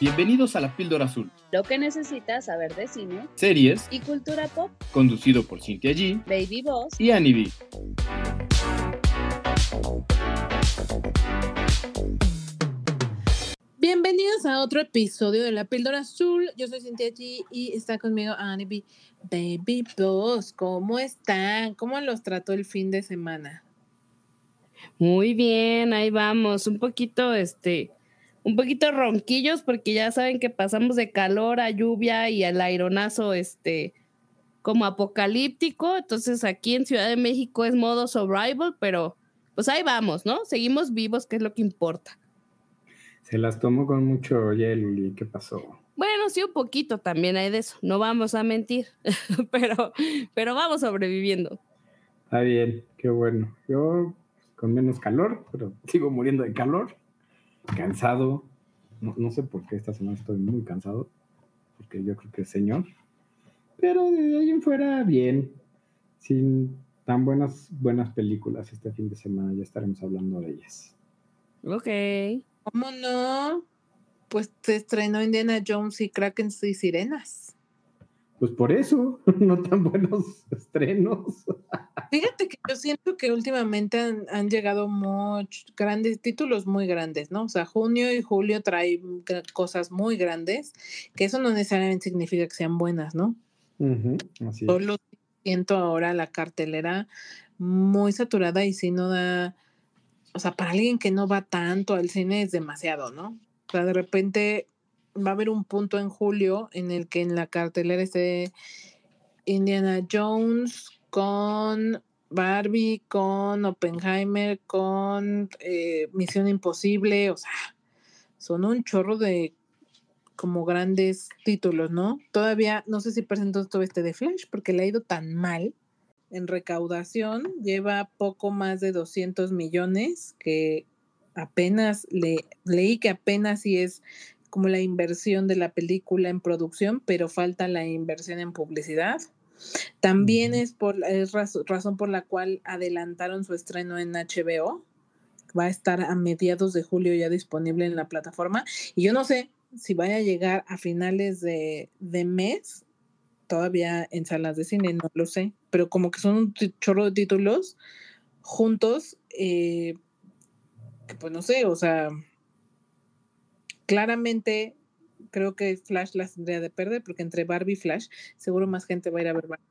Bienvenidos a la Píldora Azul, Lo que necesitas saber de cine series y cultura pop. conducido por Cintia G Baby Boss. y Annie B. Bienvenidos a otro episodio de La Píldora Azul. Yo soy Cintia G y está conmigo Annie B. Baby Boss, ¿cómo están? ¿Cómo los trató el fin de semana? Muy bien, ahí vamos. Un poquito, este, un poquito ronquillos porque ya saben que pasamos de calor a lluvia y al aironazo, este, como apocalíptico. Entonces aquí en Ciudad de México es modo survival, pero pues ahí vamos, ¿no? Seguimos vivos, que es lo que importa. Se las tomó con mucho hielo y ¿qué pasó? Bueno, sí, un poquito también hay de eso. No vamos a mentir, pero, pero vamos sobreviviendo. Está bien, qué bueno. Yo con menos calor, pero sigo muriendo de calor. Cansado. No, no sé por qué esta semana estoy muy cansado, porque yo creo que es señor. Pero de ahí en fuera, bien. Sin tan buenas, buenas películas este fin de semana, ya estaremos hablando de ellas. Ok. ¿Cómo no? Pues se estrenó Indiana Jones y Kraken y Sirenas. Pues por eso, no tan buenos estrenos. Fíjate que yo siento que últimamente han, han llegado muchos grandes títulos muy grandes, ¿no? O sea, junio y julio traen cosas muy grandes, que eso no necesariamente significa que sean buenas, ¿no? Así es. Solo siento ahora la cartelera muy saturada y si no da, o sea, para alguien que no va tanto al cine es demasiado, ¿no? O sea, de repente va a haber un punto en julio en el que en la cartelera esté Indiana Jones con Barbie, con Oppenheimer, con eh, Misión Imposible, o sea, son un chorro de como grandes títulos, ¿no? Todavía no sé si presentó todo este de Flash porque le ha ido tan mal en recaudación, lleva poco más de 200 millones, que apenas le leí que apenas sí es como la inversión de la película en producción, pero falta la inversión en publicidad. También es por es razón por la cual adelantaron su estreno en HBO. Va a estar a mediados de julio ya disponible en la plataforma. Y yo no sé si vaya a llegar a finales de, de mes, todavía en salas de cine, no lo sé. Pero como que son un chorro de títulos juntos, eh, que pues no sé, o sea, claramente creo que Flash las tendría de perder, porque entre Barbie y Flash, seguro más gente va a ir a ver Barbie.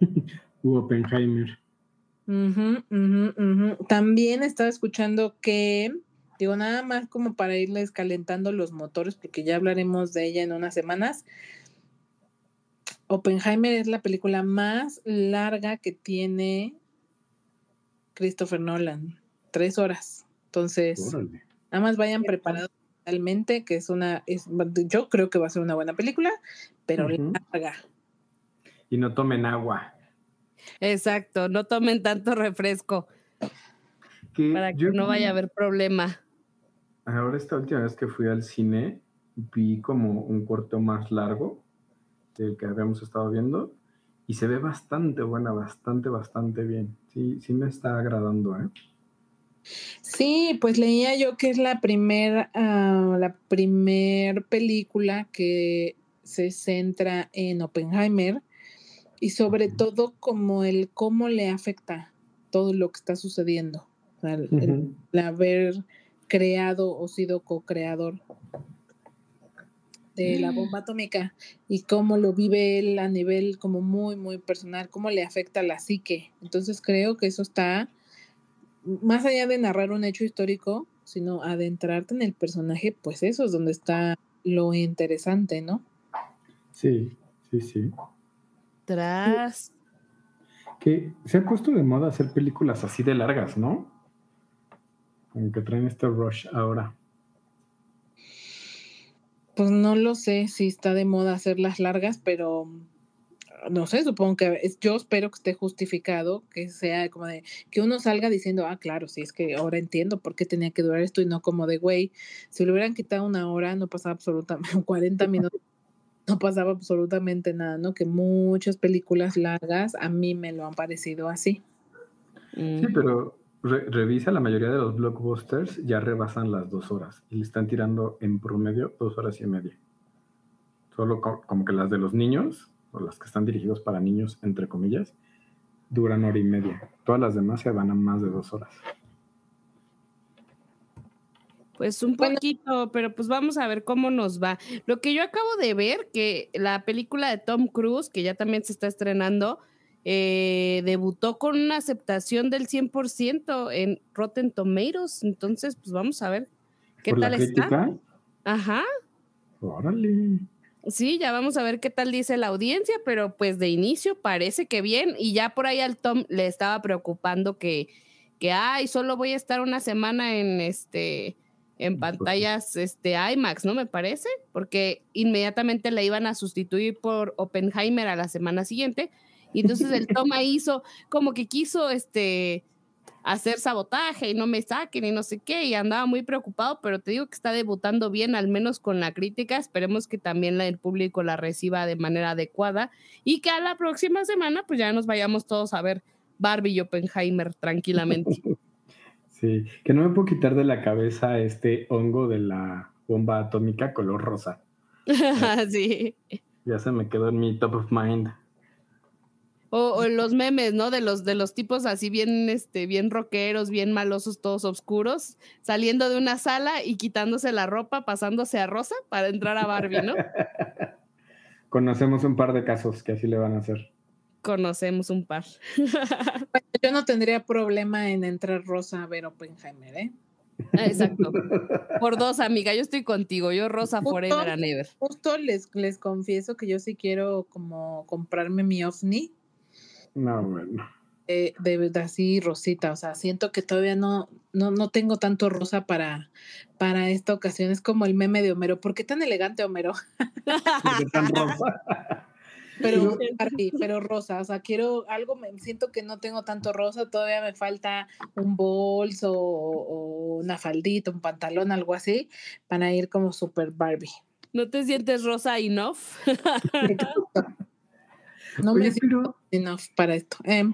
Hubo Oppenheimer. También estaba escuchando que, digo, nada más como para irles calentando los motores, porque ya hablaremos de ella en unas semanas. Oppenheimer es la película más larga que tiene Christopher Nolan, tres horas. Entonces, Órale. nada más vayan preparados mentalmente, que es una, es, yo creo que va a ser una buena película, pero larga. Y no tomen agua. Exacto, no tomen tanto refresco Que para que no vaya a haber problema. Ahora esta última vez que fui al cine, vi como un corto más largo del que habíamos estado viendo y se ve bastante buena, bastante, bastante bien. Sí, sí me está agradando, ¿eh? Sí, pues leía yo que es la primer, ah, la primer película que se centra en Oppenheimer y sobre todo como el cómo le afecta todo lo que está sucediendo. O sea, el- el- haber creado o sido co-creador de la bomba atómica y cómo lo vive él a nivel como muy, muy personal, cómo le afecta a la psique. Entonces creo que eso está, más allá de narrar un hecho histórico, sino adentrarte en el personaje, pues eso es donde está lo interesante, ¿no? Sí, sí, sí. Tras. Que se ha puesto de moda hacer películas así de largas, ¿no? Como que traen este rush ahora. Pues no lo sé si está de moda hacerlas largas, pero no sé, supongo que es- yo espero que esté justificado, que sea como de que uno salga diciendo, ah, claro, sí, es que ahora entiendo por qué tenía que durar esto y no como de, güey, si le hubieran quitado una hora, no pasaba absolutamente 40 minutos, no pasaba absolutamente nada, ¿no? Que muchas películas largas a mí me lo han parecido así. Sí, pero re- revisa, la mayoría de los blockbusters ya rebasan las dos horas y le están tirando en promedio dos horas y media. Solo co- como que las de los niños, o las que están dirigidos para niños, entre comillas, duran hora y media. Todas las demás se van a más de dos horas. Pues un poquito, pero pues vamos a ver cómo nos va. Lo que yo acabo de ver, que la película de Tom Cruise, que ya también se está estrenando, eh, debutó con una aceptación del 100% en Rotten Tomatoes. Entonces, pues vamos a ver qué Por tal la está. Ajá. órale. Sí, ya vamos a ver qué tal dice la audiencia, pero pues de inicio parece que bien. Y ya por ahí al Tom le estaba preocupando que, que ay, solo voy a estar una semana en este en pantallas este IMAX, ¿no? Me parece, porque inmediatamente le iban a sustituir por Oppenheimer a la semana siguiente. Y entonces el Tom ahí hizo como que quiso este hacer sabotaje y no me saquen y no sé qué, y andaba muy preocupado, pero te digo que está debutando bien, al menos con la crítica, esperemos que también el público la reciba de manera adecuada y que a la próxima semana pues ya nos vayamos todos a ver Barbie y Oppenheimer tranquilamente. Sí, que no me puedo quitar de la cabeza este hongo de la bomba atómica color rosa. sí. Ya se me quedó en mi top of mind. O, o los memes, ¿no? De los, de los tipos así bien, este, bien rockeros, bien malosos, todos oscuros, saliendo de una sala y quitándose la ropa, pasándose a rosa para entrar a Barbie, ¿no? Conocemos un par de casos que así le van a hacer. Conocemos un par. Bueno, yo no tendría problema en entrar rosa a ver Oppenheimer, ¿eh? Ah, Exacto. Por dos, amiga. Yo estoy contigo. Yo rosa Justo. forever and ever. Justo les, les confieso que yo sí quiero como comprarme mi ovni No, bueno. eh, de, de así rosita, o sea, siento que todavía no, no, no tengo tanto rosa para, para esta ocasión. Es como el meme de Homero. ¿Por qué tan elegante Homero? Porque tan rosa. Pero, Barbie, pero rosa, o sea, quiero algo, me siento que no tengo tanto rosa, todavía me falta un bolso o, o una faldita, un pantalón, algo así, para ir como super Barbie. ¿No te sientes rosa enough? No me Oye, siento pero enough para esto. Em,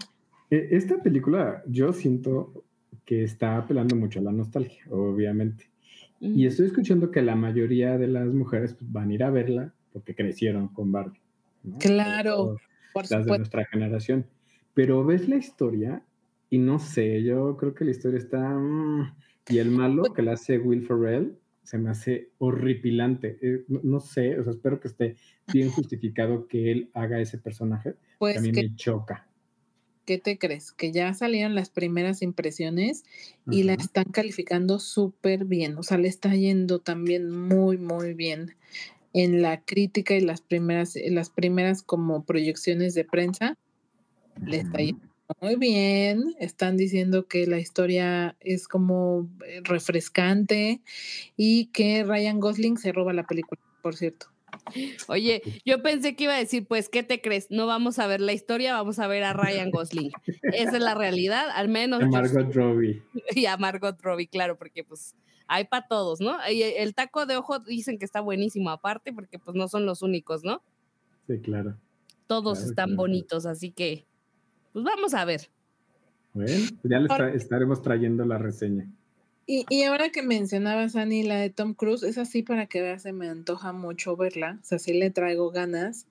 eh, esta película yo siento que está apelando mucho a la nostalgia, obviamente. Y estoy escuchando que la mayoría de las mujeres pues, van a ir a verla porque crecieron con Barbie. ¿no? Claro, por Las de supuesto. nuestra generación. Pero ves la historia y no sé, yo creo que la historia está... mm, y el malo que la hace Will Ferrell se me hace horripilante. Eh, no, no sé, o sea, espero que esté bien justificado que él haga ese personaje. Pues, a mí ¿qué, me choca. qué te crees? Que ya salieron las primeras impresiones y la están calificando súper bien. O sea, le está yendo también muy, muy bien en la crítica y las primeras, las primeras como proyecciones de prensa. Le está yendo muy bien. Están diciendo que la historia es como eh, refrescante y que Ryan Gosling se roba la película, por cierto. Oye, yo pensé que iba a decir, pues, ¿qué te crees? No vamos a ver la historia, vamos a ver a Ryan Gosling. Esa es la realidad, al menos. A yo Margot Robbie. y a Margot Robbie, claro, porque pues hay para todos, ¿no? Y el taco de ojo dicen que está buenísimo aparte, porque pues no son los únicos, ¿no? Sí, claro. Todos Claro, están claro. bonitos, así que pues vamos a ver. Bueno, pues ya tra- estaremos trayendo la reseña. Y, y ahora que mencionabas, Annie, la de Tom Cruise, es así para que veas, se me antoja mucho verla, o sea, sí le traigo ganas,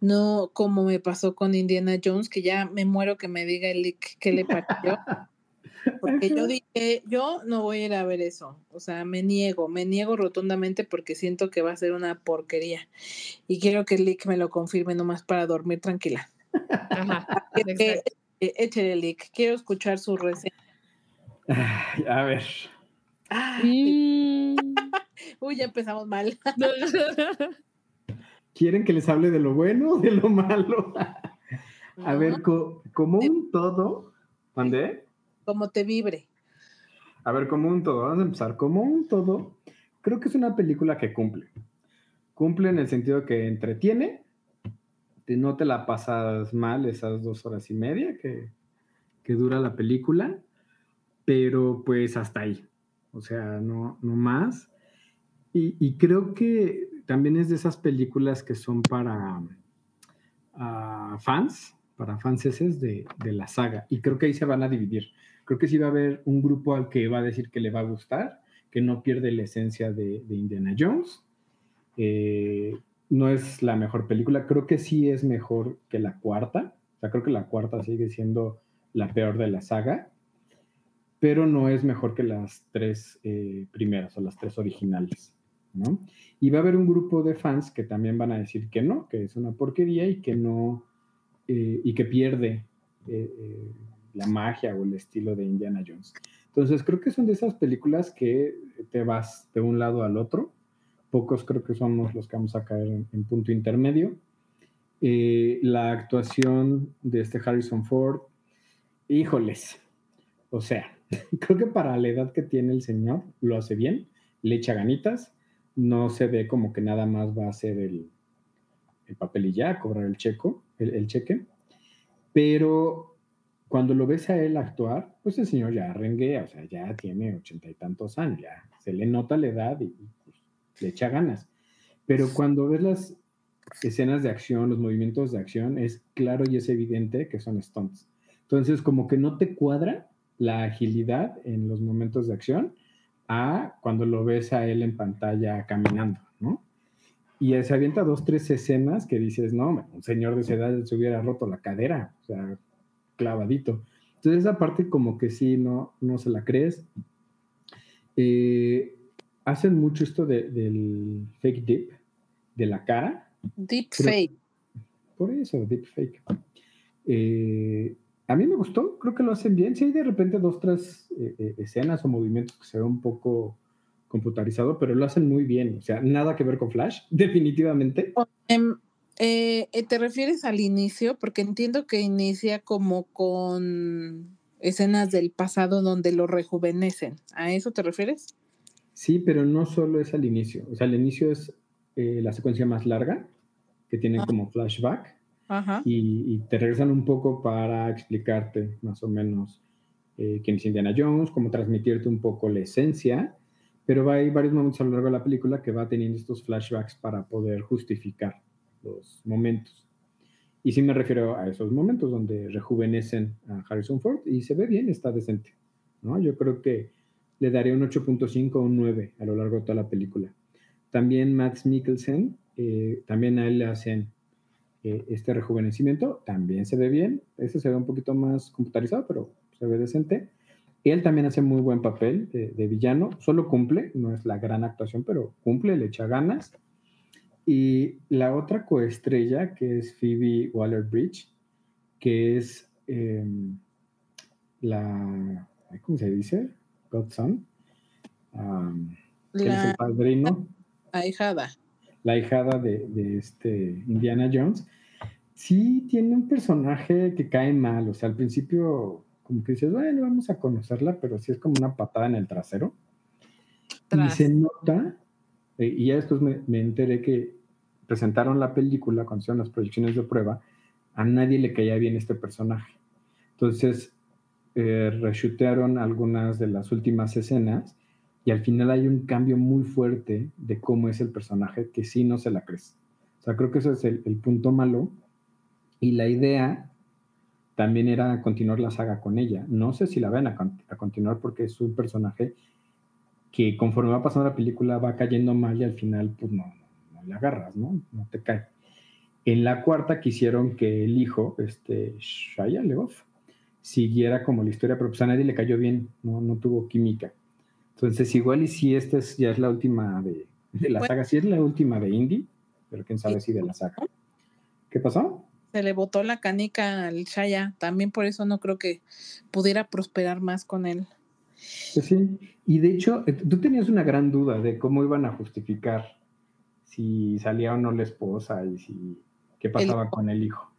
no como me pasó con Indiana Jones, que ya me muero que me diga el leak qué le pareció, porque yo dije, yo no voy a ir a ver eso, o sea, me niego, me niego rotundamente porque siento que va a ser una porquería, y quiero que el leak me lo confirme nomás para dormir tranquila. Ajá, exacto. eh, Échale el leak, quiero escuchar su reseña. Ay, a ver. Ay, Mm. uy, ya empezamos mal. ¿Quieren que les hable de lo bueno o de lo malo? A ver, co- como un todo. ¿Mandé? como te vibre. A ver, como un todo. Vamos a empezar. Como un todo, creo que es una película que cumple. Cumple en el sentido que entretiene, que no te la pasas mal esas dos horas y media que, que dura la película, pero pues hasta ahí. O sea, no, no más. Y, y creo que también es de esas películas que son para ah, fans, para fanses de, de la saga. Y creo que ahí se van a dividir. creo que sí va a haber un grupo al que va a decir que le va a gustar, que no pierde la esencia de, de Indiana Jones. Eh, no es la mejor película, creo que sí es mejor que la cuarta. O sea, creo que la cuarta sigue siendo la peor de la saga, pero no es mejor que las tres eh, primeras o las tres originales. ¿no? Y va a haber un grupo de fans que también van a decir que no, que es una porquería y que no, eh, y que pierde eh, la magia o el estilo de Indiana Jones. Entonces creo que son de esas películas que te vas de un lado al otro. Pocos creo que somos los que vamos a caer en, en punto intermedio. Eh, la actuación de este Harrison Ford, híjoles, o sea, creo que para la edad que tiene el señor lo hace bien, le echa ganitas, no se ve como que nada más va a hacer el, el papel y ya, cobrar el, checo, el, el cheque, pero cuando lo ves a él actuar, pues el señor ya renguea, o sea, ya tiene ochenta y tantos años, ya se le nota la edad y, le echa ganas. Pero cuando ves las escenas de acción, los movimientos de acción, es claro y es evidente que son stunts. Entonces, como que no te cuadra la agilidad en los momentos de acción a cuando lo ves a él en pantalla caminando, ¿no? Y se avienta dos, tres escenas que dices, no, un señor de esa edad se hubiera roto la cadera, o sea, clavadito. Entonces esa parte como que sí, no, no se la crees. Eh, hacen mucho esto de, del fake dip, de la cara. Deep Pero- fake. Por eso, deep fake. Eh, a mí me gustó, creo que lo hacen bien. Sí hay de repente dos, tres eh, eh, escenas o movimientos que se ven un poco computarizado, pero lo hacen muy bien. O sea, nada que ver con Flash, definitivamente. Em, eh, ¿Te refieres al inicio? Porque entiendo que inicia como con escenas del pasado donde lo rejuvenecen. ¿A eso te refieres? Sí, pero no solo es al inicio. O sea, al inicio es eh, la secuencia más larga, que tiene Ah. como flashback, Ajá. y, y te regresan un poco para explicarte más o menos eh, quién es Indiana Jones, cómo transmitirte un poco la esencia, pero hay varios momentos a lo largo de la película que va teniendo estos flashbacks para poder justificar los momentos. Y sí me refiero a esos momentos donde rejuvenecen a Harrison Ford y se ve bien, está decente. ¿no? Yo creo que le daría un 8.5 o un 9 a lo largo de toda la película. También Max Mikkelsen, eh, también a él le hacen eh, este rejuvenecimiento, también se ve bien. Ese se ve un poquito más computarizado, pero se ve decente. Él también hace muy buen papel de, de villano, solo cumple, no es la gran actuación, pero cumple, le echa ganas. Y la otra coestrella, que es Phoebe Waller-Bridge, que es eh, la, ¿cómo se dice? Godson. Um, que él es La el padrino ahijada. la hijada de, de este Indiana Jones, sí tiene un personaje que cae mal. O sea, al principio, como que dices, bueno, vamos a conocerla, pero sí es como una patada en el trasero. Tras. Y se nota, eh, y ya después me, me enteré que presentaron la película, cuando hicieron las proyecciones de prueba, a nadie le caía bien este personaje. Entonces, eh, reshutearon algunas de las últimas escenas y al final hay un cambio muy fuerte de cómo es el personaje que sí no se la crees. O sea, creo que ese es el, el punto malo. Y la idea también era continuar la saga con ella. No sé si la van a, a continuar porque es un personaje que conforme va pasando la película va cayendo mal y al final pues no, no, no le agarras, ¿no? No te cae. En la cuarta quisieron que el hijo, este Shia LeBoff, siguiera como la historia, pero pues a nadie le cayó bien, no, no tuvo química. Entonces igual y si esta es, ya es la última de, de la Bueno. saga, si es la última de Indy, pero quién sabe si de la saga. ¿Qué pasó? Se le botó la canica al Shaya. También por eso no creo que pudiera prosperar más con él. Pues sí, y de hecho, eh, tú tenías una gran duda de cómo iban a justificar si salía o no la esposa y si qué pasaba con el hijo.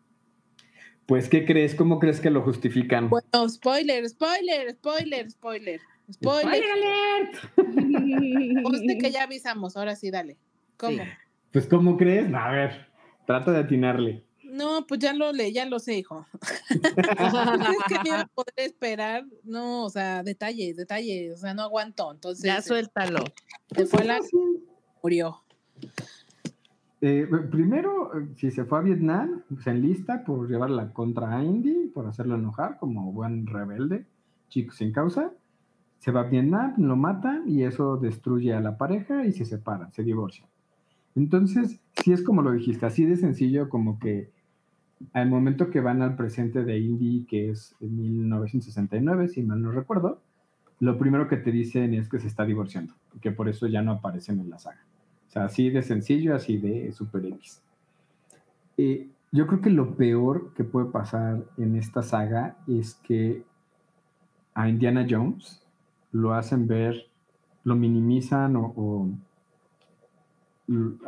Pues, ¿qué crees? ¿Cómo crees que lo justifican? Bueno, spoiler, spoiler, spoiler, spoiler. Spoiler. Conste que ya avisamos, ahora sí, dale. ¿Cómo? Sí. Pues, ¿cómo crees? No, A ver, trata de atinarle. No, pues ya lo le, ya lo sé, hijo. ¿Crees que me iba a poder esperar? No, o sea, detalles, detalles, o sea, no aguanto. Entonces, Ya suéltalo. se fue la murió. Eh, primero, si se fue a Vietnam, se enlista por llevar la contra a Indy, por hacerlo enojar como buen rebelde. chico sin causa, se va a Vietnam, lo matan y eso destruye a la pareja y se separan, se divorcian. Entonces, sí es como lo dijiste, así de sencillo como que al momento que van al presente de Indy, que es en 1969, si mal no recuerdo, lo primero que te dicen es que se está divorciando, que por eso ya no aparecen en la saga. O sea, así de sencillo, así de Super X. Eh, yo creo que lo peor que puede pasar en esta saga es que a Indiana Jones lo hacen ver, lo minimizan o, o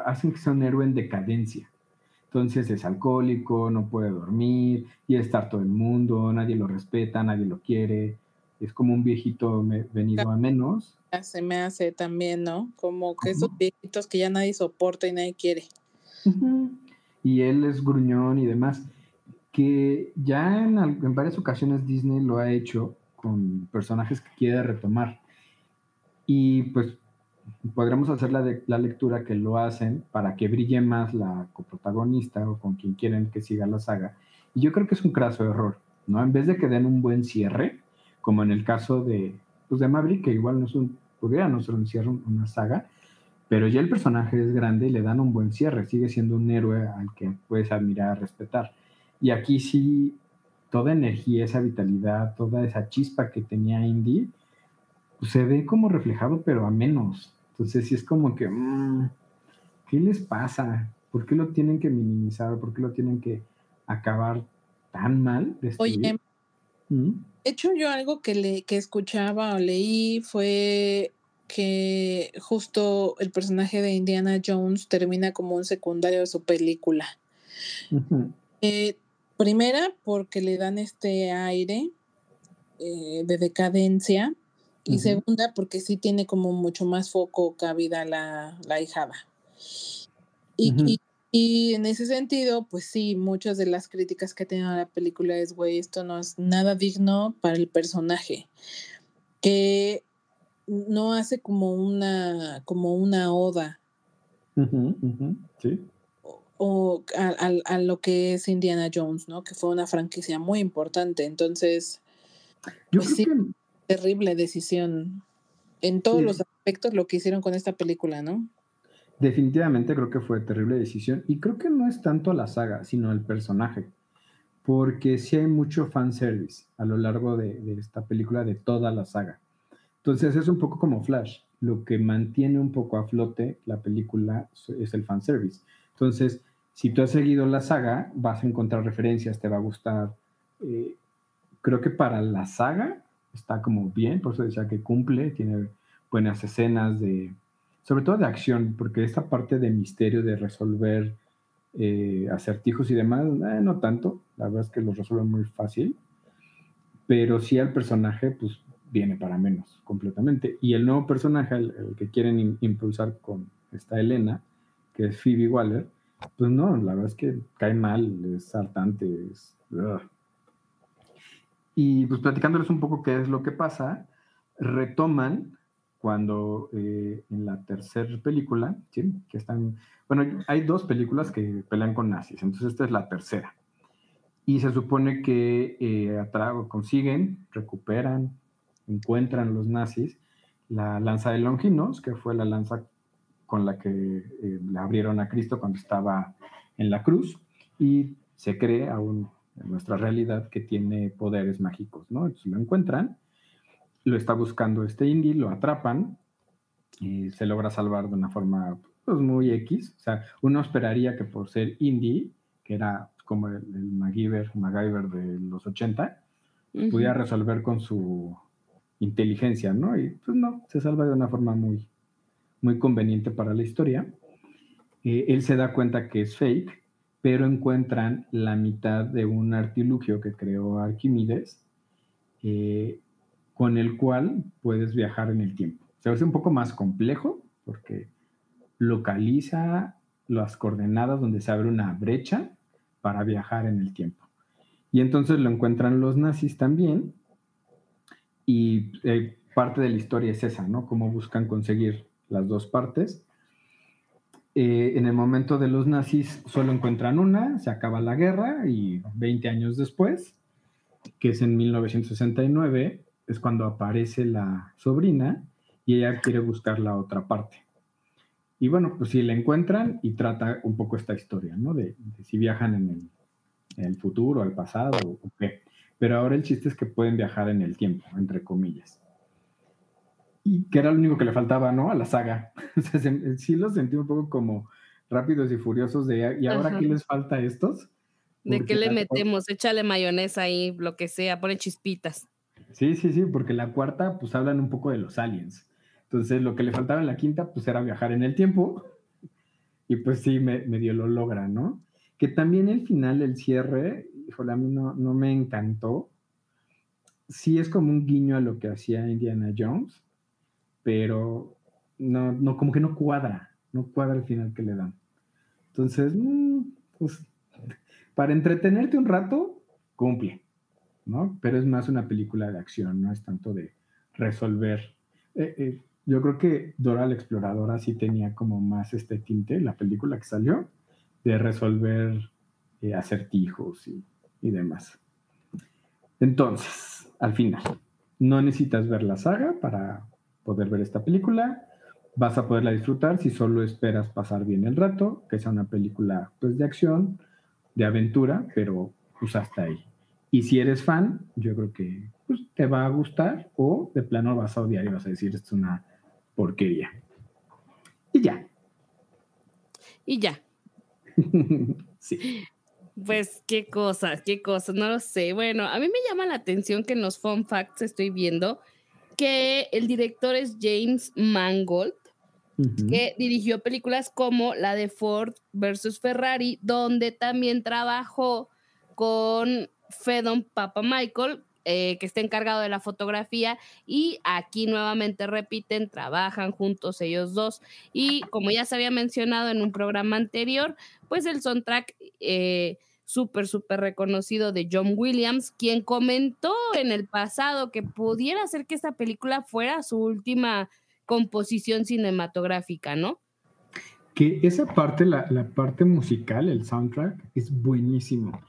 hacen que sea un héroe en decadencia. Entonces es alcohólico, no puede dormir, y estar todo el mundo, nadie lo respeta, nadie lo quiere. Es como un viejito venido a menos. Se me hace también, ¿no? Como que esos viejitos que ya nadie soporta y nadie quiere. Y él es gruñón y demás. Que ya en, en varias ocasiones Disney lo ha hecho con personajes que quiere retomar. Y pues podremos hacer la, de, la, lectura que lo hacen para que brille más la coprotagonista o con quien quieren que siga la saga. Y yo creo que es un craso error, ¿no? En vez de que den un buen cierre, como en el caso de, pues de Maverick, que igual no es un, podría no ser un cierre, una saga, pero ya el personaje es grande y le dan un buen cierre, sigue siendo un héroe al que puedes admirar, respetar. Y aquí sí, toda energía, esa vitalidad, toda esa chispa que tenía Indy, pues se ve como reflejado, pero a menos. Entonces sí es como que, mmm, ¿qué les pasa? ¿Por qué lo tienen que minimizar? ¿Por qué lo tienen que acabar tan mal? Oye, ¿Mm? De hecho yo algo que, le, que escuchaba o leí fue que justo el personaje de Indiana Jones termina como un secundario de su película. eh, primera, porque le dan este aire eh, de decadencia y segunda, porque sí tiene como mucho más foco cabida la, la hijada. Y, y, en ese sentido, pues sí, muchas de las críticas que ha tenido la película es, güey, esto no es nada digno para el personaje. Que no hace como una, como una oda. Sí. O, a, a, lo que es Indiana Jones, ¿no? Que fue una franquicia muy importante. Entonces, yo pues creo que terrible decisión en todos los aspectos lo que hicieron con esta película, ¿no? Definitivamente creo que fue terrible decisión y creo que no es tanto la saga, sino el personaje, porque sí hay mucho fanservice a lo largo de, de esta película, de toda la saga. Entonces es un poco como Flash, lo que mantiene un poco a flote la película es el fanservice. Entonces, si tú has seguido la saga, vas a encontrar referencias, te va a gustar. Eh, creo que para la saga está como bien, por eso decía que cumple, tiene buenas escenas de, sobre todo de acción, porque esta parte de misterio, de resolver eh, acertijos y demás, eh, no tanto, la verdad es que lo resuelven muy fácil, pero sí el personaje, pues viene para menos completamente. Y el nuevo personaje, el, que quieren impulsar con esta Elena, que es Phoebe Waller, pues no, la verdad es que cae mal, es hartante, es... Y pues platicándoles un poco qué es lo que pasa, retoman cuando eh, en la tercera película, ¿sí? que están, bueno, hay dos películas que pelean con nazis, entonces esta es la tercera. Y se supone que eh, consiguen, recuperan, encuentran los nazis la lanza de Longinos, que fue la lanza con la que eh, le abrieron a Cristo cuando estaba en la cruz, y se cree aún en nuestra realidad que tiene poderes mágicos, ¿no? Entonces lo encuentran, lo está buscando este indie, lo atrapan y se logra salvar de una forma pues, muy X. O sea, uno esperaría que por ser indie, que era como el, el MacGyver, MacGyver de los 80, pudiera resolver con su inteligencia, ¿no? Y pues no, se salva de una forma muy, muy conveniente para la historia. Eh, él se da cuenta que es fake pero encuentran la mitad de un artilugio que creó Arquímedes, eh, con el cual puedes viajar en el tiempo. Se hace un poco más complejo porque localiza las coordenadas donde se abre una brecha para viajar en el tiempo. Y entonces lo encuentran los nazis también, y eh, parte de la historia es esa, ¿no? Cómo buscan conseguir las dos partes eh, en el momento de los nazis solo encuentran una, se acaba la guerra y 20 años después, que es en 1969, es cuando aparece la sobrina y ella quiere buscar la otra parte. Y bueno, pues si la encuentran y trata un poco esta historia, ¿no? De, de si viajan en el, en el futuro, al pasado o qué. Pero ahora el chiste es que pueden viajar en el tiempo, entre comillas. Y que era lo único que le faltaba, ¿no? A la saga. O sea, se- sí lo sentí un poco como rápidos y furiosos de, ¿y ahora Ajá. qué les falta a estos? ¿De qué le metemos? Échale mayonesa ahí, lo que sea, pone chispitas. Sí, sí, sí, porque la cuarta, pues hablan un poco de los aliens. Entonces, lo que le faltaba en la quinta, pues era viajar en el tiempo. Y pues sí, me, medio lo logra, ¿no? Que también el final, el cierre, híjole, a mí no, no me encantó. Sí es como un guiño a lo que hacía Indiana Jones, pero no, no, como que no cuadra, no cuadra el final que le dan. Entonces, mm, pues, para entretenerte un rato, cumple. ¿No? Pero es más una película de acción, no es tanto de resolver. Eh, eh, yo creo que Dora la Exploradora sí tenía como más este tinte, la película que salió, de resolver eh, acertijos y, demás. Entonces, al final, no necesitas ver la saga para poder ver esta película. Vas a poderla disfrutar si solo esperas pasar bien el rato, que sea una película pues, de acción, de aventura, pero pues hasta ahí. Y si eres fan, yo creo que pues, te va a gustar o de plano vas a odiar y vas a decir, esto es una porquería. Y ya. Y ya. sí. Pues qué cosas, qué cosas, no lo sé. Bueno, a mí me llama la atención que en los fun facts estoy viendo que el director es James Mangold, que dirigió películas como la de Ford versus Ferrari, donde también trabajó con Fedon Papa Michael, eh, que está encargado de la fotografía, y aquí nuevamente repiten, trabajan juntos ellos dos. Y como ya se había mencionado en un programa anterior, pues el soundtrack eh, súper, súper reconocido de John Williams, quien comentó en el pasado que pudiera ser que esta película fuera su última composición cinematográfica, ¿no? Que esa parte, la, la parte musical, el soundtrack, es buenísimo.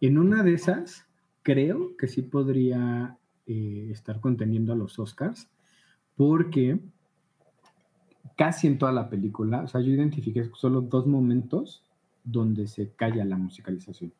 En una de esas, creo que sí podría eh, estar conteniendo a los Oscars, porque casi en toda la película, o sea, yo identifiqué solo dos momentos donde se calla la musicalización.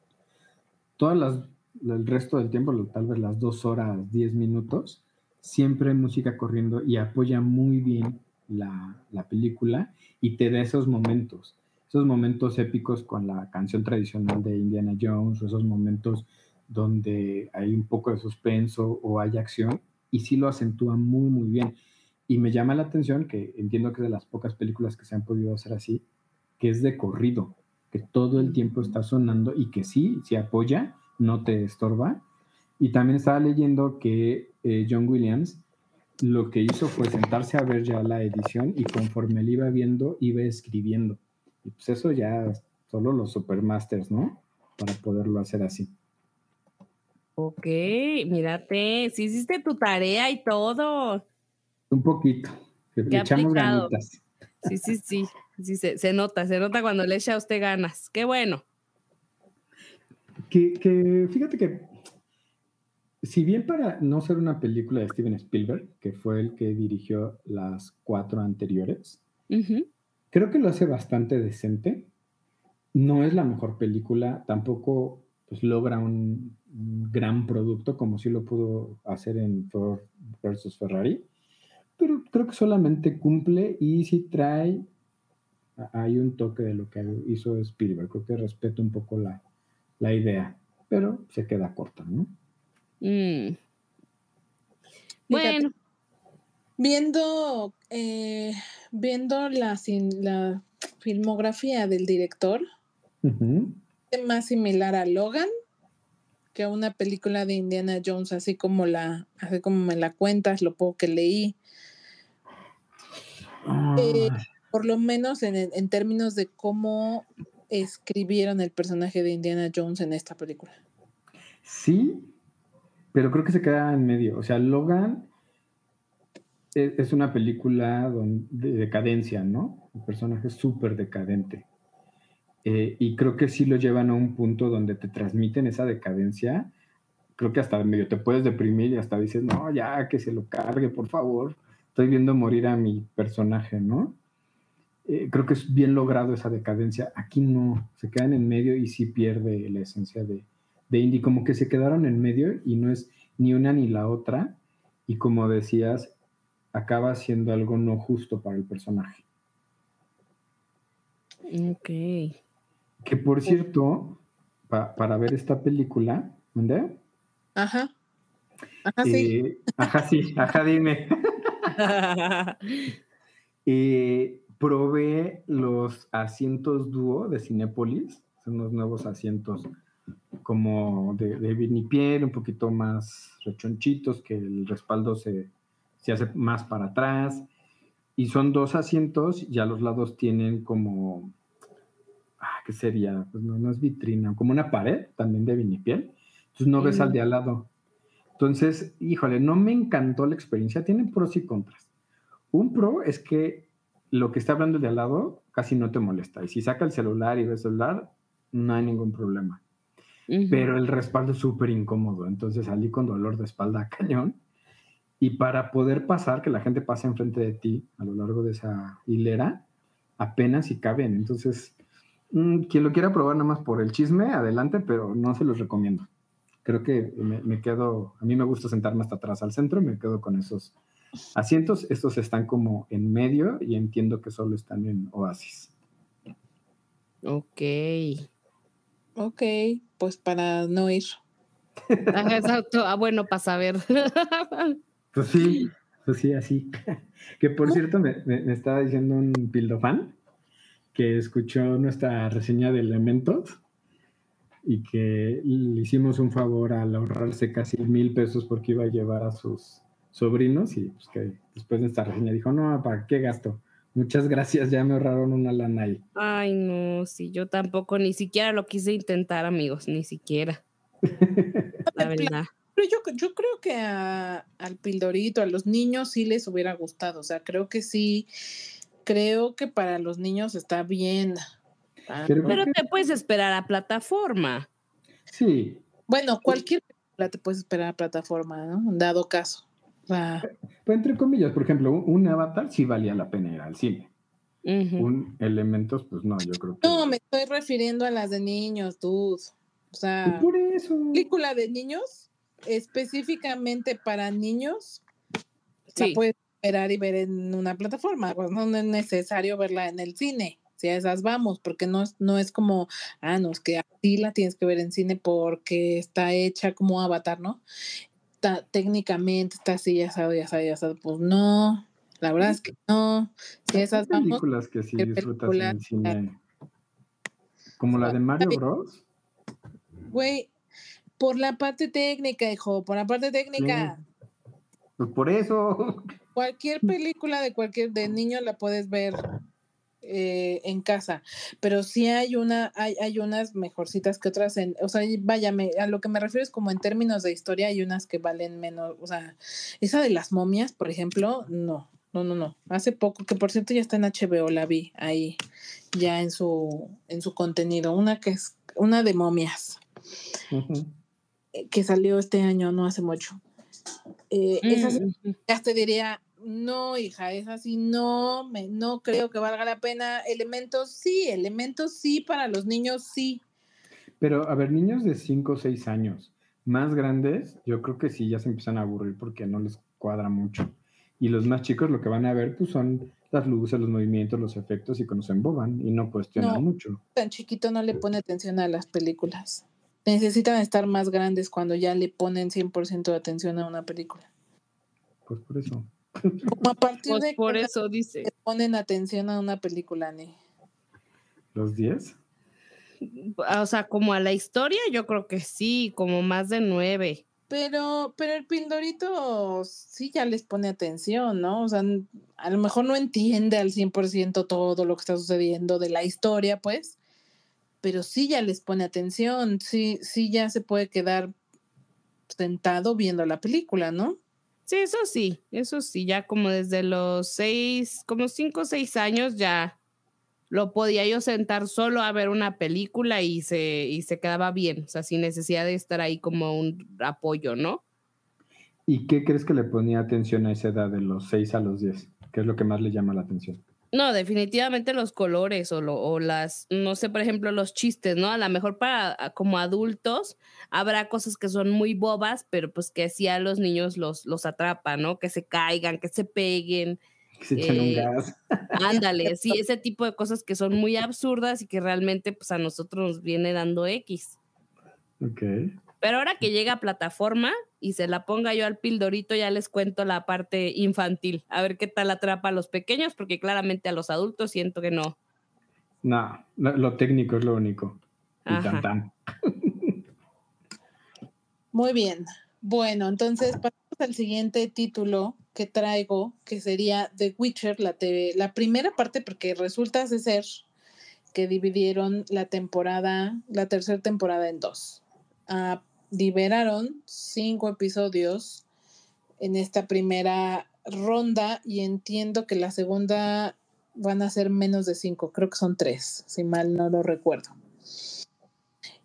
Todas las, el resto del tiempo, tal vez las dos horas, diez minutos, siempre hay música corriendo y apoya muy bien la película y te da esos momentos, esos momentos épicos con la canción tradicional de Indiana Jones, o esos momentos donde hay un poco de suspenso o hay acción, y sí lo acentúa muy, muy bien. Y me llama la atención que entiendo que es de las pocas películas que se han podido hacer así, que es de corrido, que todo el tiempo está sonando y que sí, sí apoya, no te estorba. Y también estaba leyendo que eh, John Williams lo que hizo fue sentarse a ver ya la edición y conforme le iba viendo, iba escribiendo. Y pues eso ya solo los supermasters, ¿no? Para poderlo hacer así. Ok, mírate, si hiciste tu tarea y todo. Un poquito. Le echamos aplicado. ganitas. Sí, sí, sí. Sí, se, se nota, se nota cuando le echa a usted ganas. Qué bueno. Que, que fíjate que, si bien para no ser una película de Steven Spielberg, que fue el que dirigió las cuatro anteriores, Ujú. Creo que lo hace bastante decente. No es la mejor película, tampoco pues, logra un, gran producto como sí lo pudo hacer en Ford versus Ferrari, pero creo que solamente cumple y sí trae, a- hay un toque de lo que hizo Spielberg, creo que respeto un poco la, la idea, pero se queda corta, ¿no? Mm. Bueno, Viendo, eh, viendo la, la filmografía del director, es más similar a Logan que a una película de Indiana Jones, así como la, así como me la cuentas, lo poco que leí, Eh, Ah, por lo menos en, en términos de cómo escribieron el personaje de Indiana Jones en esta película. Sí, pero creo que se queda en medio. O sea, Logan es una película de decadencia, ¿no? El personaje es súper decadente. Eh, y creo que sí lo llevan a un punto donde te transmiten esa decadencia, creo que hasta medio te puedes deprimir y hasta dices, no, ya que se lo cargue, por favor. Estoy viendo morir a mi personaje, ¿no? Eh, creo que es bien logrado esa decadencia. Aquí no, se quedan en medio y sí pierde la esencia de, de indie, como que se quedaron en medio y no es ni una ni la otra. Y como decías, acaba siendo algo no justo para el personaje. Ok. Que por cierto, pa- para ver esta película, ¿dónde? Ajá. Ajá, sí. Eh, ajá, sí, ajá, dime. Eh, probé los asientos dúo de Cinépolis, son unos nuevos asientos como de, de vinipiel, un poquito más rechonchitos, que el respaldo se, se hace más para atrás. Y son dos asientos y a los lados tienen como, ah, ¿qué sería? Pues no, no es vitrina, como una pared también de vinipiel. Entonces no ves al de al lado. Entonces, híjole, no me encantó la experiencia. Tiene pros y contras. Un pro es que lo que está hablando el de al lado casi no te molesta. Y si saca el celular y ve el celular, no hay ningún problema. Pero el respaldo es súper incómodo. Entonces salí con dolor de espalda cañón. Y para poder pasar, que la gente pase enfrente de ti a lo largo de esa hilera, apenas si caben. Entonces, mm, quien lo quiera probar nada más por el chisme, adelante, pero no se los recomiendo. Creo que me, me quedo, a mí me gusta sentarme hasta atrás al centro, me quedo con esos asientos. Estos están como en medio y entiendo que solo están en Oasis. Ok. Ok, pues para no ir. Exacto. Ah, bueno, para saber. Pues sí, pues sí, así. Que por cierto, me, me- me estaba diciendo un pildofan que escuchó nuestra reseña de Elementos y que le hicimos un favor al ahorrarse casi mil pesos porque iba a llevar a sus sobrinos y pues que después de esta reseña dijo, no, ¿para qué gasto? Muchas gracias, ya me ahorraron una lana ahí. Ay, no, sí, yo tampoco ni siquiera lo quise intentar, amigos, ni siquiera. La verdad. Pero yo, yo creo que a- al Pildorito, a los niños sí les hubiera gustado. O sea, creo que sí, creo que para los niños está bien. Ah, Pero- Pero te puedes esperar a plataforma. Sí, Bueno, cualquier película te puedes esperar a plataforma, ¿no? Dado caso. Pues entre comillas, por ejemplo, un, avatar sí valía la pena ir al cine. Un elementos, pues no, yo creo que... no, me estoy refiriendo a las de niños, dude. O Pues sea, por eso. película de niños, específicamente para niños, la Sí. puedes esperar y ver en una plataforma. pues, no es necesario verla en el cine. Si a esas vamos, porque no es, no es como, ah, no, es que así la tienes que ver en cine porque está hecha como avatar, ¿no? Está- técnicamente está así, ya sabes, ya sabes, ya sabes. Pues no, la verdad es que no. Si a Hay esas vamos, películas que sí ¿qué disfrutas en el cine. Como la de Mario Bros. güey, por la parte técnica, hijo, por la parte técnica. Pues por eso. cualquier película de cualquier de niño la puedes ver eh, en casa, pero sí hay una, hay, hay unas mejorcitas que otras en, o sea, vaya, me- a lo que me refiero es como en términos de historia hay unas que valen menos, o sea, esa de las momias, por ejemplo, no, no, no, no. Hace poco, que por cierto ya está en HBO, la vi ahí, ya en su, en su contenido, una que es, una de momias eh, que salió este año, no hace mucho. Eh, esa sí Mm, ya te diría, no, hija, es así, no, me, no creo que valga la pena. Elementos sí, elementos sí, para los niños sí. Pero, a ver, niños de 5 o 6 años, más grandes, yo creo que sí ya se empiezan a aburrir porque no les cuadra mucho. Y los más chicos lo que van a ver pues son las luces, los movimientos, los efectos y cuando se emboban y no cuestionan No. mucho. Tan chiquito no le pone atención a las películas. Necesitan estar más grandes cuando ya le ponen 100% de atención a una película. Pues por eso. Como a partir Pues de por eso dice. le ponen atención a una película, Ani. ¿Los 10? O sea, como a la historia, yo creo que sí, como más de nueve. Pero, pero el Pildorito sí ya les pone atención, ¿no? O sea, a lo mejor no entiende al 100% todo lo que está sucediendo de la historia, pues, pero sí ya les pone atención, sí, sí ya se puede quedar sentado viendo la película, ¿no? Sí, eso sí, eso sí, ya como desde los seis, como cinco o seis años ya, lo podía yo sentar solo a ver una película y se, y se quedaba bien, o sea, sin necesidad de estar ahí como un apoyo, ¿no? ¿Y qué crees que le ponía atención a esa edad de los 6 a los 10? ¿Qué es lo que más le llama la atención? No, definitivamente los colores o, lo, o, las, no sé, por ejemplo, los chistes, ¿no? A lo mejor para como adultos habrá cosas que son muy bobas, pero pues que sí a los niños los, los atrapa, ¿no? Que se caigan, que se peguen. Que se echan un Eh, gas. Ándale, sí, ese tipo de cosas que son muy absurdas y que realmente pues a nosotros nos viene dando X. Ok. Pero ahora que llega a plataforma y se la ponga yo al pildorito, ya les cuento la parte infantil. A ver qué tal atrapa a los pequeños, porque claramente a los adultos siento que no. No, lo, lo técnico es lo único. Y tan tan. Muy bien. Bueno, entonces pasamos al siguiente título que traigo, que sería The Witcher, la, te- la primera parte, porque resulta de ser que dividieron la temporada, la tercera temporada en dos. Ah, liberaron cinco episodios en esta primera ronda y entiendo que la segunda van a ser menos de cinco, creo que son tres, si mal no lo recuerdo.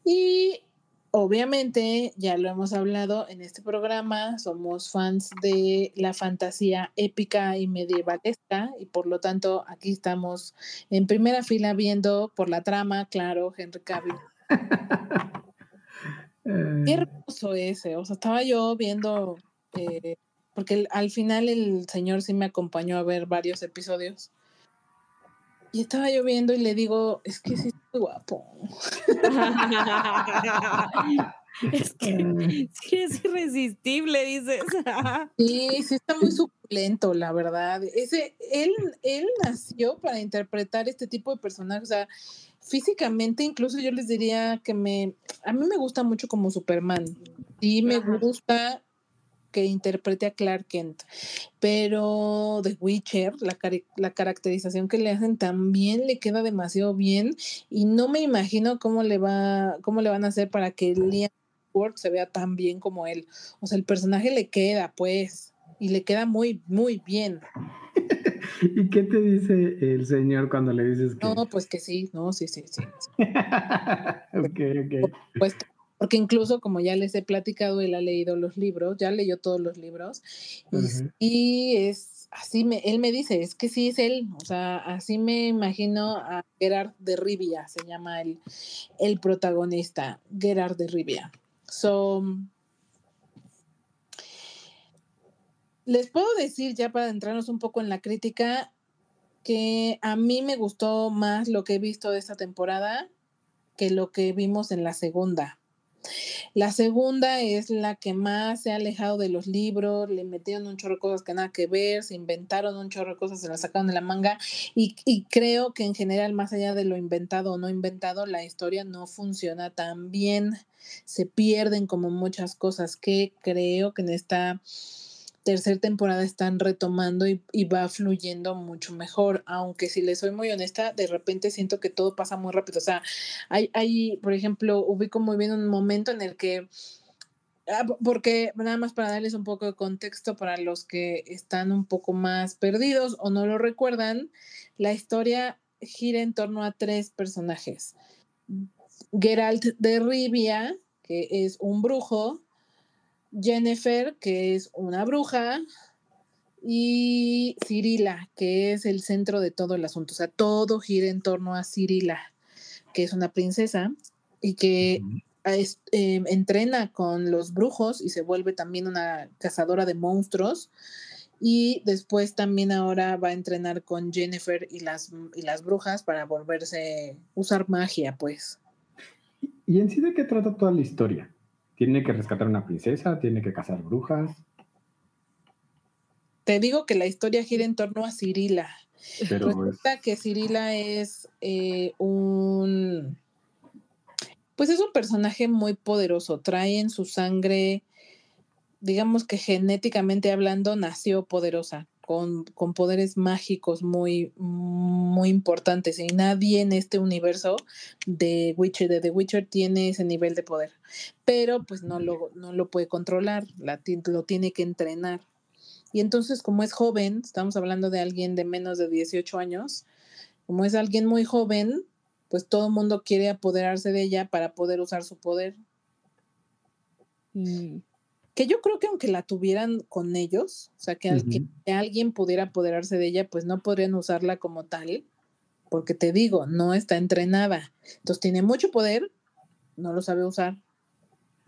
Y obviamente, ya lo hemos hablado en este programa, somos fans de la fantasía épica y medievalesca y por lo tanto aquí estamos en primera fila viendo por la trama, claro, Henry Cavill. Eh, Qué hermoso ese, o sea, estaba yo viendo, eh, porque el- al final el señor sí me acompañó a ver varios episodios. Y estaba yo viendo y le digo, es que sí, es guapo. es que sí es irresistible, dices. Sí, sí está muy suculento, la verdad. Ese, él, él nació para interpretar este tipo de personajes. O sea, físicamente, incluso yo les diría que me, a mí me gusta mucho como Superman. Sí, me Ajá. gusta que interprete a Clark Kent, pero The Witcher, la, la caracterización que le hacen también le queda demasiado bien y no me imagino cómo le va, cómo le van a hacer para que Liam Hemsworth se vea tan bien como él. O sea, el personaje le queda, pues, y le queda muy, muy bien. ¿Y qué te dice el señor cuando le dices que.? No, pues que sí, no, sí, sí, sí. ok, ok. Pues, porque incluso como ya les he platicado, él ha leído los libros, ya leyó todos los libros, y, Ujú. y es así, me, él me dice, es que sí es él, o sea, así me imagino a Gerard de Rivia, se llama el, el protagonista, Gerard de Rivia. So, les puedo decir ya para entrarnos un poco en la crítica que a mí me gustó más lo que he visto de esta temporada que lo que vimos en la segunda. La segunda es la que más se ha alejado de los libros, le metieron un chorro de cosas que nada que ver, se inventaron un chorro de cosas, se las sacaron de la manga y, y creo que en general, más allá de lo inventado o no inventado, la historia no funciona tan bien, se pierden como muchas cosas que creo que en esta tercera temporada están retomando y, va fluyendo mucho mejor, aunque si les soy muy honesta, de repente siento que todo pasa muy rápido, o sea, hay, hay por ejemplo, ubico muy bien un momento en el que, ah, porque nada más para darles un poco de contexto para los que están un poco más perdidos o no lo recuerdan, la historia gira en torno a tres personajes. Geralt de Rivia, que es un brujo, Jennifer, que es una bruja, y Cirila, que es el centro de todo el asunto. O sea, todo gira en torno a Cirila, que es una princesa y que es, eh, entrena con los brujos y se vuelve también una cazadora de monstruos. Y después también ahora va a entrenar con Jennifer y las, y las brujas para volverse, usar magia, pues. ¿Y en sí de qué trata toda la historia? ¿Tiene que rescatar a una princesa? ¿Tiene que cazar brujas? Te digo que la historia gira en torno a Cirila. Pero Resulta es... que Cirila es eh, un... Pues es un personaje muy poderoso. Trae en su sangre, digamos que genéticamente hablando, nació poderosa. Con, con, poderes mágicos muy, muy importantes y nadie en este universo de Witcher, de The Witcher, tiene ese nivel de poder, pero pues no lo, no lo puede controlar, la, lo tiene que entrenar. Y entonces, como es joven, estamos hablando de alguien de menos de 18 años, como es alguien muy joven, pues todo el mundo quiere apoderarse de ella para poder usar su poder. Mm. Que yo creo que aunque la tuvieran con ellos, o sea, que, al- que alguien pudiera apoderarse de ella, pues no podrían usarla como tal, porque te digo, no está entrenada. Entonces tiene mucho poder, no lo sabe usar.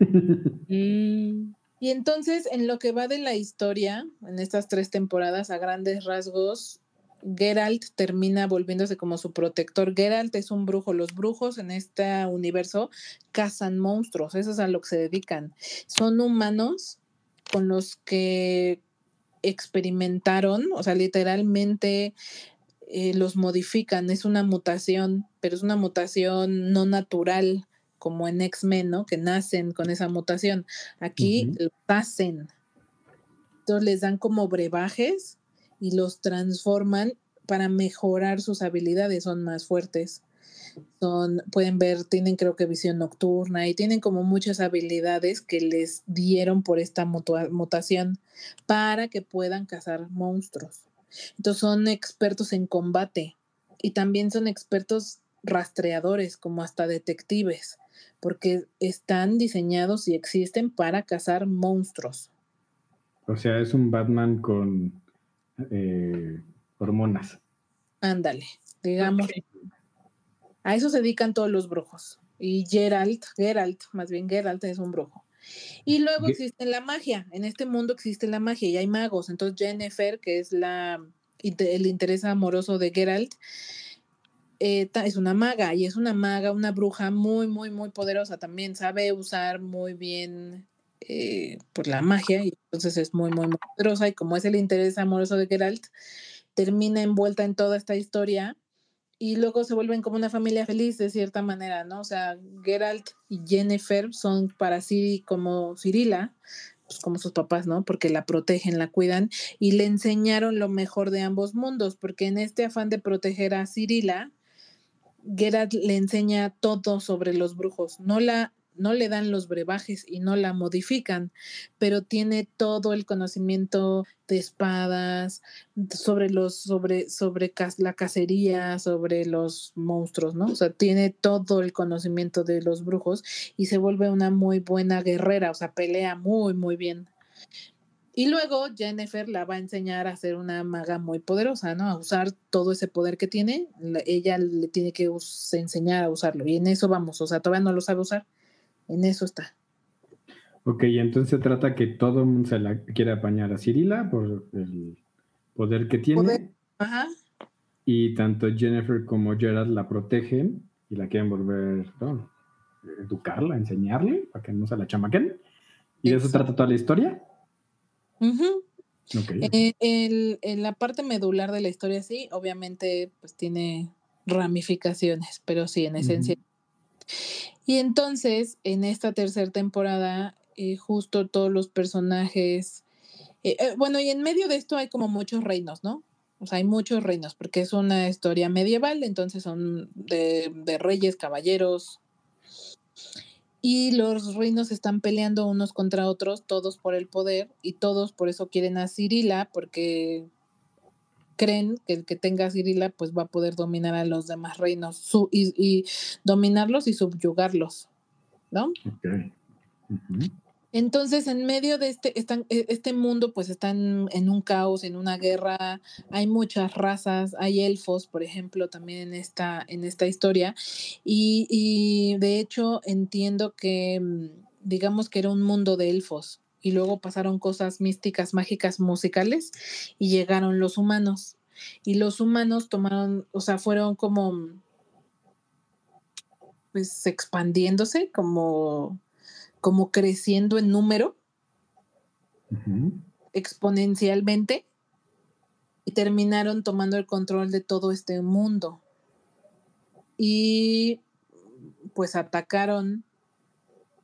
Mm. Y entonces, en lo que va de la historia, en estas tres temporadas, a grandes rasgos, Geralt termina volviéndose como su protector. Geralt es un brujo. Los brujos en este universo cazan monstruos. Eso es a lo que se dedican. Son humanos con los que experimentaron, o sea, literalmente eh, los modifican. Es una mutación, pero es una mutación no natural, como en X-Men, ¿no? Que nacen con esa mutación. Aquí los hacen. Entonces les dan como brebajes y los transforman para mejorar sus habilidades, son más fuertes. Son, pueden ver, tienen creo que visión nocturna y tienen como muchas habilidades que les dieron por esta mutación para que puedan cazar monstruos. Entonces son expertos en combate y también son expertos rastreadores, como hasta detectives, porque están diseñados y existen para cazar monstruos. O sea, es un Batman con eh, hormonas. Ándale, digamos. A eso se dedican todos los brujos. Y Geralt, Geralt, más bien Geralt es un brujo. Y luego existe la magia. En este mundo existe la magia y hay magos. Entonces Jennifer, que es la el interés amoroso de Geralt, eh, es una maga y es una maga, una bruja muy, muy, muy poderosa también. Sabe usar muy bien eh, pues la magia y entonces es muy, muy, muy poderosa. Y como es el interés amoroso de Geralt, termina envuelta en toda esta historia y luego se vuelven como una familia feliz de cierta manera, ¿no? O sea, Geralt y Jennifer son para Ciri como Cirila, pues como sus papás, ¿no? Porque la protegen, la cuidan y le enseñaron lo mejor de ambos mundos, porque en este afán de proteger a Cirila, Geralt le enseña todo sobre los brujos, no la no le dan los brebajes y no la modifican, pero tiene todo el conocimiento de espadas, sobre los sobre sobre la cacería, sobre los monstruos, ¿no? O sea, tiene todo el conocimiento de los brujos y se vuelve una muy buena guerrera, o sea, pelea muy muy bien. Y luego Jennifer la va a enseñar a ser una maga muy poderosa, ¿no? A usar todo ese poder que tiene, la- ella le tiene que enseñar a usarlo y en eso vamos, o sea, todavía no lo sabe usar. En eso está. Ok, entonces se trata que todo el mundo se la quiere apañar a Cirila por el poder que tiene. Poder. Ajá. Y tanto Jennifer como Gerard la protegen y la quieren volver, no, educarla, enseñarle para que no se la chamaquen. ¿Y de eso trata toda la historia? Ujú. Ok. Eh, el- en la parte medular de la historia, sí, obviamente, pues tiene ramificaciones, pero sí, en esencia. Y entonces, en esta tercera temporada, eh, justo todos los personajes, eh, eh, bueno, y en medio de esto hay como muchos reinos, ¿no? O sea, hay muchos reinos, porque es una historia medieval, entonces son de, de reyes, caballeros, y los reinos están peleando unos contra otros, todos por el poder, y todos por eso quieren a Cirila, porque creen que el que tenga Cirila pues va a poder dominar a los demás reinos su- y, y dominarlos y subyugarlos, ¿no? Entonces, en medio de este, están, e- este mundo, pues están en un caos, en una guerra, hay muchas razas, hay elfos, por ejemplo, también en esta, en esta historia, y, y de hecho entiendo que, mm, digamos que era un mundo de elfos, y luego pasaron cosas místicas, mágicas, musicales, y llegaron los humanos, y los humanos tomaron, o sea, fueron como, pues, expandiéndose, como como creciendo en número. Exponencialmente. Y terminaron tomando el control de todo este mundo. Y pues atacaron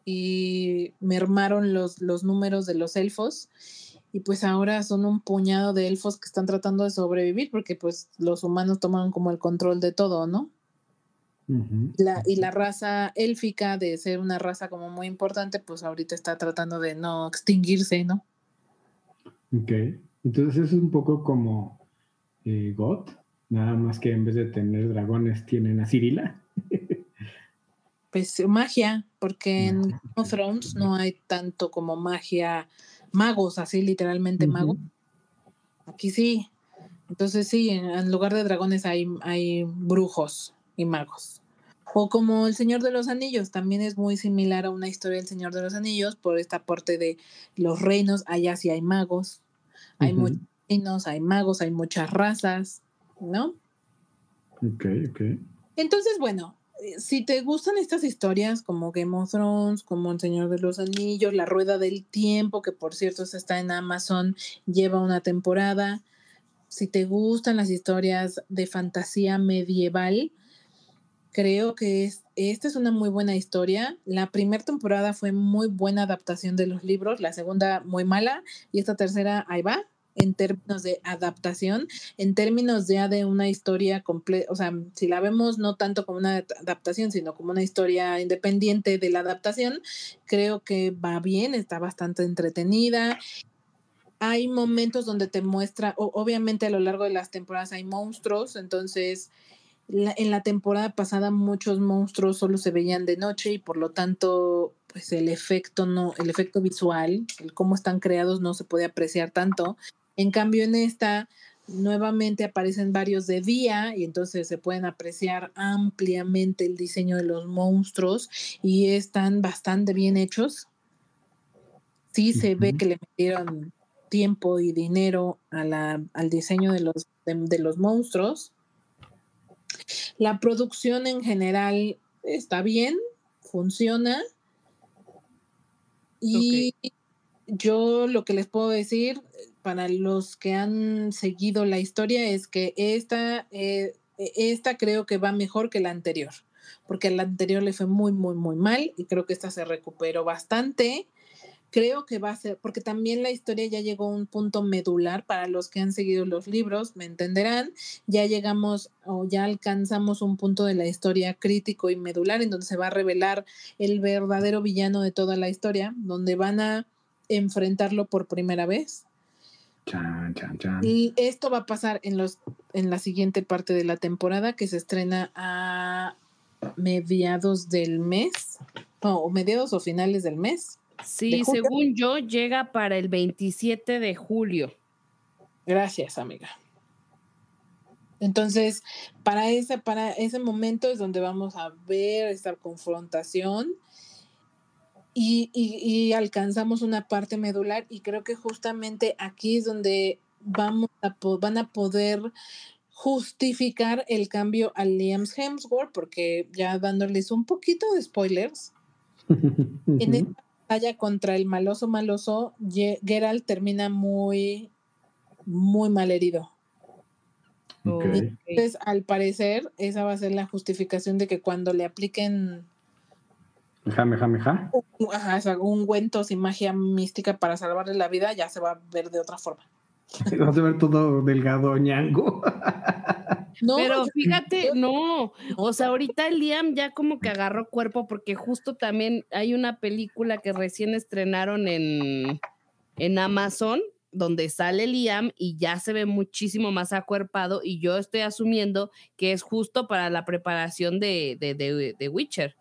y mermaron los, los números de los elfos y pues ahora son un puñado de elfos que están tratando de sobrevivir porque pues los humanos tomaron como el control de todo, ¿no? La, y la raza élfica, de ser una raza como muy importante, pues ahorita está tratando de no extinguirse, ¿no? Ok. Entonces es un poco como eh, GOT, Nada más que en vez de tener dragones tienen a Cirila. Pues magia, porque en. Game of Thrones no hay tanto como magia, magos, así literalmente magos. Aquí sí. Entonces sí, en, lugar de dragones hay, hay brujos y magos. O como El Señor de los Anillos, también es muy similar a una historia del Señor de los Anillos por esta aporte de los reinos. Allá sí hay magos, hay muchos reinos, hay magos, hay muchas razas, ¿no? Ok, ok. Entonces, bueno, si te gustan estas historias como Game of Thrones, como El Señor de los Anillos, La Rueda del Tiempo, que por cierto está en Amazon, lleva una temporada. Si te gustan las historias de fantasía medieval, creo que es, esta es una muy buena historia. La primera temporada fue muy buena adaptación de los libros, la segunda muy mala y esta tercera ahí va en términos de adaptación, en términos ya de una historia completa, o sea, si la vemos no tanto como una adaptación, sino como una historia independiente de la adaptación, creo que va bien, está bastante entretenida. Hay momentos donde te muestra, o- obviamente a lo largo de las temporadas hay monstruos, entonces en la temporada pasada muchos monstruos solo se veían de noche y por lo tanto pues el efecto no el efecto visual el cómo están creados no se puede apreciar tanto en cambio en esta nuevamente aparecen varios de día y entonces se pueden apreciar ampliamente el diseño de los monstruos y están bastante bien hechos. Sí se ve que le metieron tiempo y dinero a la- al diseño de los de- de los monstruos. La producción en general está bien, funciona. Y yo lo que les puedo decir para los que han seguido la historia es que esta, eh, esta creo que va mejor que la anterior, porque la anterior le fue muy, muy, muy mal y creo que esta se recuperó bastante. Creo que va a ser, porque también la historia ya llegó a un punto medular para los que han seguido los libros, me entenderán ya llegamos o ya alcanzamos un punto de la historia crítico y medular en donde se va a revelar el verdadero villano de toda la historia, donde van a enfrentarlo por primera vez. Chan, chan, chan. Y esto va a pasar en los en la siguiente parte de la temporada que se estrena a mediados del mes, no, o mediados o finales del mes. Sí, según yo, llega para el 27 de julio. Gracias, amiga. Entonces, para ese, para ese momento es donde vamos a ver esta confrontación y, y- y alcanzamos una parte medular y creo que justamente aquí es donde vamos a, van a poder justificar el cambio a Liam Hemsworth, porque ya dándoles un poquito de spoilers, en esta batalla contra el maloso maloso, Geralt termina muy, muy mal herido. Entonces, al parecer, esa va a ser la justificación de que cuando le apliquen Meja, meja, meja. un- ajá, o sea, ungüentos y magia mística para salvarle la vida, ya se va a ver de otra forma. Vas a ver todo delgado, ñango. No, Pero fíjate, no, o sea, ahorita Liam ya como que agarró cuerpo porque justo también hay una película que recién estrenaron en, en Amazon donde sale Liam y ya se ve muchísimo más acuerpado y yo estoy asumiendo que es justo para la preparación de, de, de- de Witcher.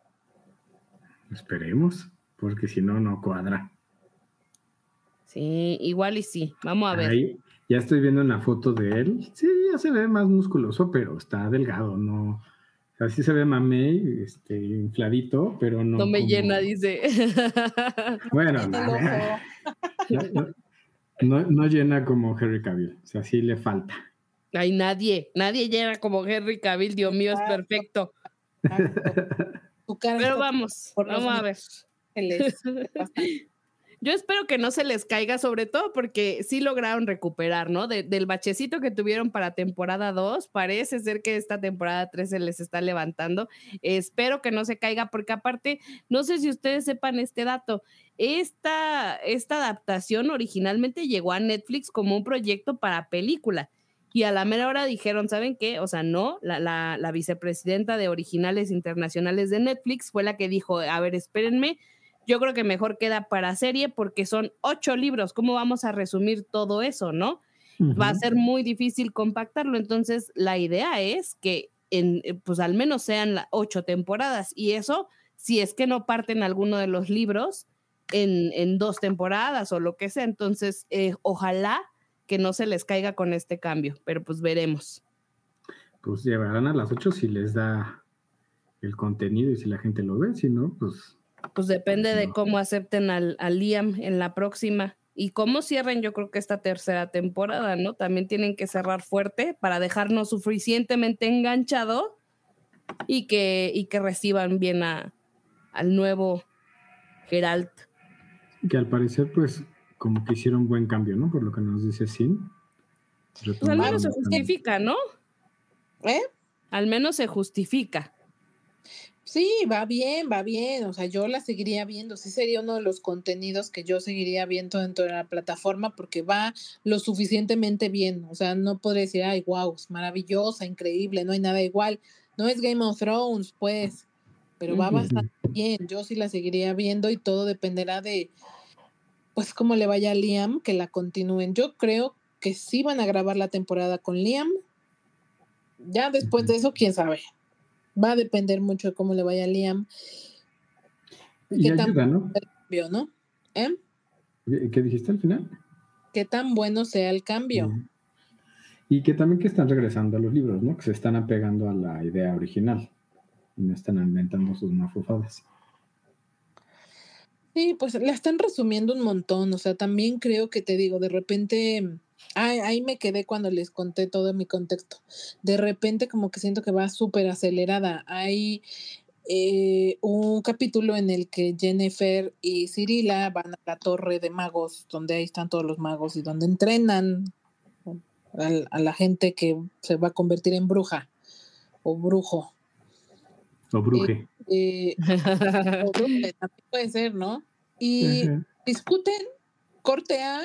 Esperemos, porque si no, no cuadra. Sí, igual y sí, vamos a ver. Ahí, ya estoy viendo una foto de él. Sí, ya se ve más musculoso, pero está delgado, no. O sea, sí se ve mamey, este, infladito, pero no. no me como- llena, dice. Bueno, en no, no, no- no llena como Harry Cavill. O sea, sí le falta. Ay, nadie, nadie llena como Henry Cavill, Dios mío, es Exacto. perfecto. Tu cara Pero vamos, por vamos a ver. Yo espero que no se les caiga, sobre todo porque sí lograron recuperar, ¿no? De- del bachecito que tuvieron para temporada 2, parece ser que esta temporada 3 se les está levantando. espero que no se caiga, porque aparte, no sé si ustedes sepan este dato, esta, esta adaptación originalmente llegó a Netflix como un proyecto para película. Y a la mera hora dijeron, ¿saben qué? O sea, no, la, la, la vicepresidenta de Originales Internacionales de Netflix fue la que dijo, a ver, espérenme, yo creo que mejor queda para serie porque son ocho libros. ¿Cómo vamos a resumir todo eso, no? va a ser muy difícil compactarlo. Entonces, la idea es que en, eh, pues al menos sean ocho temporadas y eso si es que no parten alguno de los libros en, en dos temporadas o lo que sea. Entonces, eh, ojalá que no se les caiga con este cambio, pero pues veremos. Pues llevarán a las 8 si les da el contenido y si la gente lo ve, si no, pues Pues depende de No. cómo acepten al, al Liam en la próxima y cómo cierren yo creo que esta tercera temporada, ¿no? También tienen que cerrar fuerte para dejarnos suficientemente enganchado y que, y que reciban bien a, al nuevo Geralt. que al parecer pues como que hicieron buen cambio, ¿no? Por lo que nos dice Sin. Pues al menos se justifica, ¿no? ¿Eh? Al menos se justifica. Sí, va bien, va bien. O sea, yo la seguiría viendo. Sí sería uno de los contenidos que yo seguiría viendo dentro de la plataforma porque va lo suficientemente bien. O sea, no podría decir, ay, wow, es maravillosa, increíble, no hay nada igual. No es Game of Thrones, pues, pero va bastante bien. Yo sí la seguiría viendo y todo dependerá de, pues, cómo le vaya a Liam, que la continúen. Yo creo que sí van a grabar la temporada con Liam. Ya después de eso, quién sabe. Va a depender mucho de cómo le vaya a Liam. Y qué tan ayuda, ¿no? cambio, ¿no? ¿Eh? ¿Qué dijiste al final? Qué tan bueno sea el cambio. Y que también que están regresando a los libros, ¿no? Que se están apegando a la idea original. Y no están inventando sus mafufadas. Sí, pues la están resumiendo un montón. O sea, también creo que te digo, de repente, ay, ahí me quedé cuando les conté todo mi contexto. De repente, como que siento que va súper acelerada. Hay eh, un capítulo en el que Jennifer y Cirila van a la torre de magos, donde ahí están todos los magos y donde entrenan al- a, la gente que se va a convertir en bruja o brujo. O bruje. Eh, o bruja, también puede ser, ¿no? Y Ajá. discuten, corte A,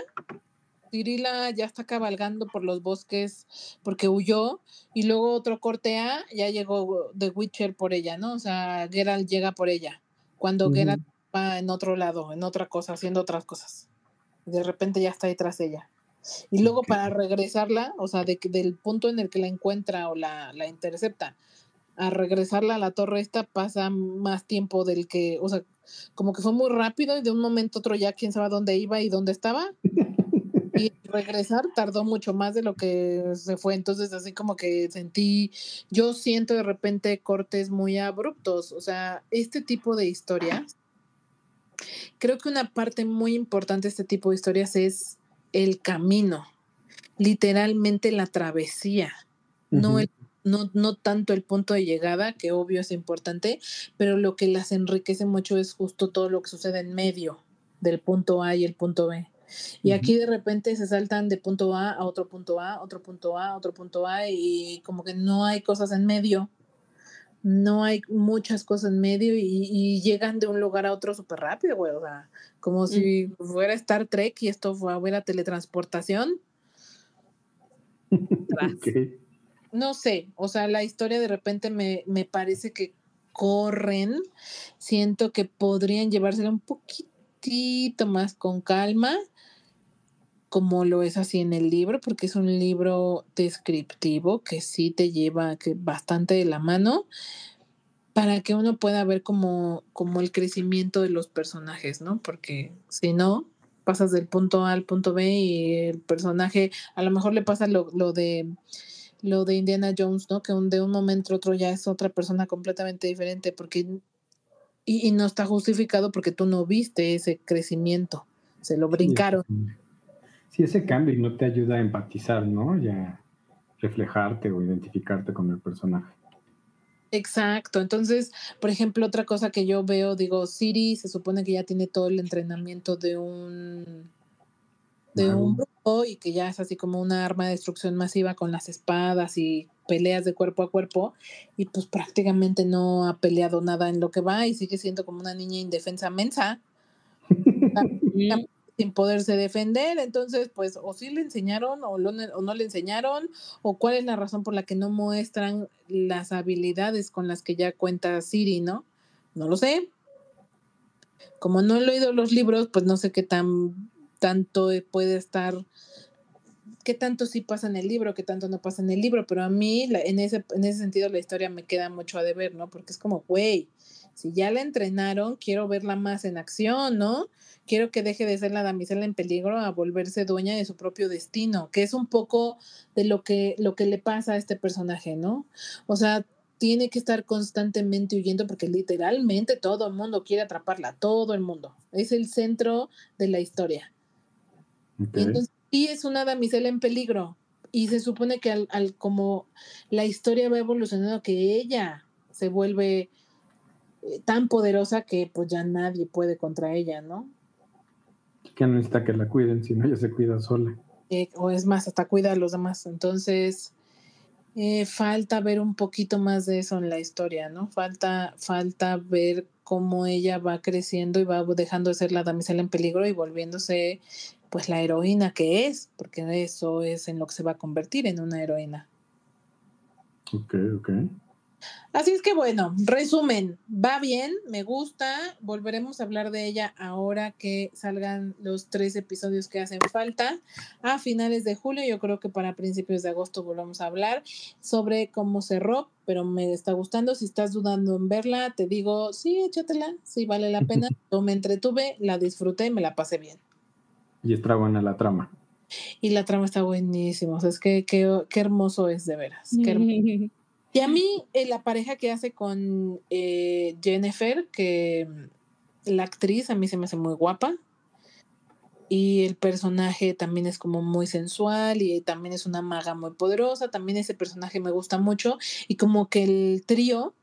Cirila ya está cabalgando por los bosques porque huyó, y luego otro corte A, ya llegó The Witcher por ella, ¿no? O sea, Geralt llega por ella, cuando Ujú. Geralt va en otro lado, en otra cosa, haciendo otras cosas. De repente ya está detrás de ella. Y luego para regresarla, o sea, de, que- del punto en el que la encuentra o la, la intercepta, a regresarla a la torre esta pasa más tiempo del que, o sea, como que fue muy rápido y de un momento a otro ya quién sabe dónde iba y dónde estaba. Y regresar tardó mucho más de lo que se fue. Entonces, así como que sentí, yo siento de repente cortes muy abruptos. O sea, este tipo de historias, creo que una parte muy importante de este tipo de historias es el camino, literalmente la travesía, no el no, no tanto el punto de llegada, que obvio es importante, pero lo que las enriquece mucho es justo todo lo que sucede en medio del punto A y el punto B. Y aquí de repente se saltan de punto A a otro punto A, otro punto A, otro punto A, y como que no hay cosas en medio. No hay muchas cosas en medio y, y llegan de un lugar a otro súper rápido, güey. O sea, como si fuera Star Trek y esto fuera teletransportación. No sé, o sea, la historia de repente me, me parece que corren, siento que podrían llevársela un poquitito más con calma, como lo es así en el libro, porque es un libro descriptivo que sí te lleva bastante de la mano para que uno pueda ver como, como el crecimiento de los personajes, ¿no? Porque si no, pasas del punto A al punto B y el personaje, a lo mejor le pasa lo, lo de lo de Indiana Jones, ¿no? Que un, de un momento a otro ya es otra persona completamente diferente porque y, y no está justificado porque tú no viste ese crecimiento, se lo brincaron. Sí, ese cambio y no te ayuda a empatizar, ¿no? Y a reflejarte o identificarte con el personaje. Exacto. Entonces, por ejemplo, otra cosa que yo veo, digo, Siri se supone que ya tiene todo el entrenamiento de un de un brujo y que ya es así como una arma de destrucción masiva con las espadas y peleas de cuerpo a cuerpo y pues prácticamente no ha peleado nada en lo que va y sigue siendo como una niña indefensa mensa sin poderse defender, entonces pues o sí le enseñaron o, lo- o no le enseñaron o cuál es la razón por la que no muestran las habilidades con las que ya cuenta Siri, ¿no? No lo sé. Como no he leído los libros, pues no sé qué tan tanto puede estar qué tanto sí pasa en el libro, qué tanto no pasa en el libro, pero a mí la- en, ese, en ese sentido la historia me queda mucho a deber, ¿no? Porque es como, güey, si ya la entrenaron, quiero verla más en acción, ¿no? Quiero que deje de ser la damisela en peligro a volverse dueña de su propio destino, que es un poco de lo que, lo que le pasa a este personaje, ¿no? O sea, tiene que estar constantemente huyendo porque literalmente todo el mundo quiere atraparla, todo el mundo. Es el centro de la historia. Y entonces sí es una damisela en peligro. Y se supone que al, al- como la historia va evolucionando, que ella se vuelve eh, tan poderosa que pues ya nadie puede contra ella, ¿no? Que no necesita que la cuiden, sino ella se cuida sola. Eh, o es más, hasta cuida a los demás. Entonces, eh, falta ver un poquito más de eso en la historia, ¿no? Falta, falta ver cómo ella va creciendo y va dejando de ser la damisela en peligro y volviéndose pues la heroína que es, porque eso es en lo que se va a convertir en una heroína. Ok, ok. Así es que bueno, resumen, va bien, me gusta, volveremos a hablar de ella ahora que salgan los tres episodios que hacen falta a finales de julio, yo creo que para principios de agosto volvamos a hablar sobre cómo cerró, pero me está gustando, si estás dudando en verla, te digo, sí, échatela, sí vale la pena, yo me entretuve, la disfruté, me la pasé bien. Y está buena la trama. Y la trama está buenísima, o sea, es que qué, qué hermoso es de veras, qué. Y a mí, eh, la pareja que hace con eh, Jennifer, que mm, la actriz a mí se me hace muy guapa. Y el personaje también es como muy sensual y también es una maga muy poderosa. También ese personaje me gusta mucho. Y como que el trío,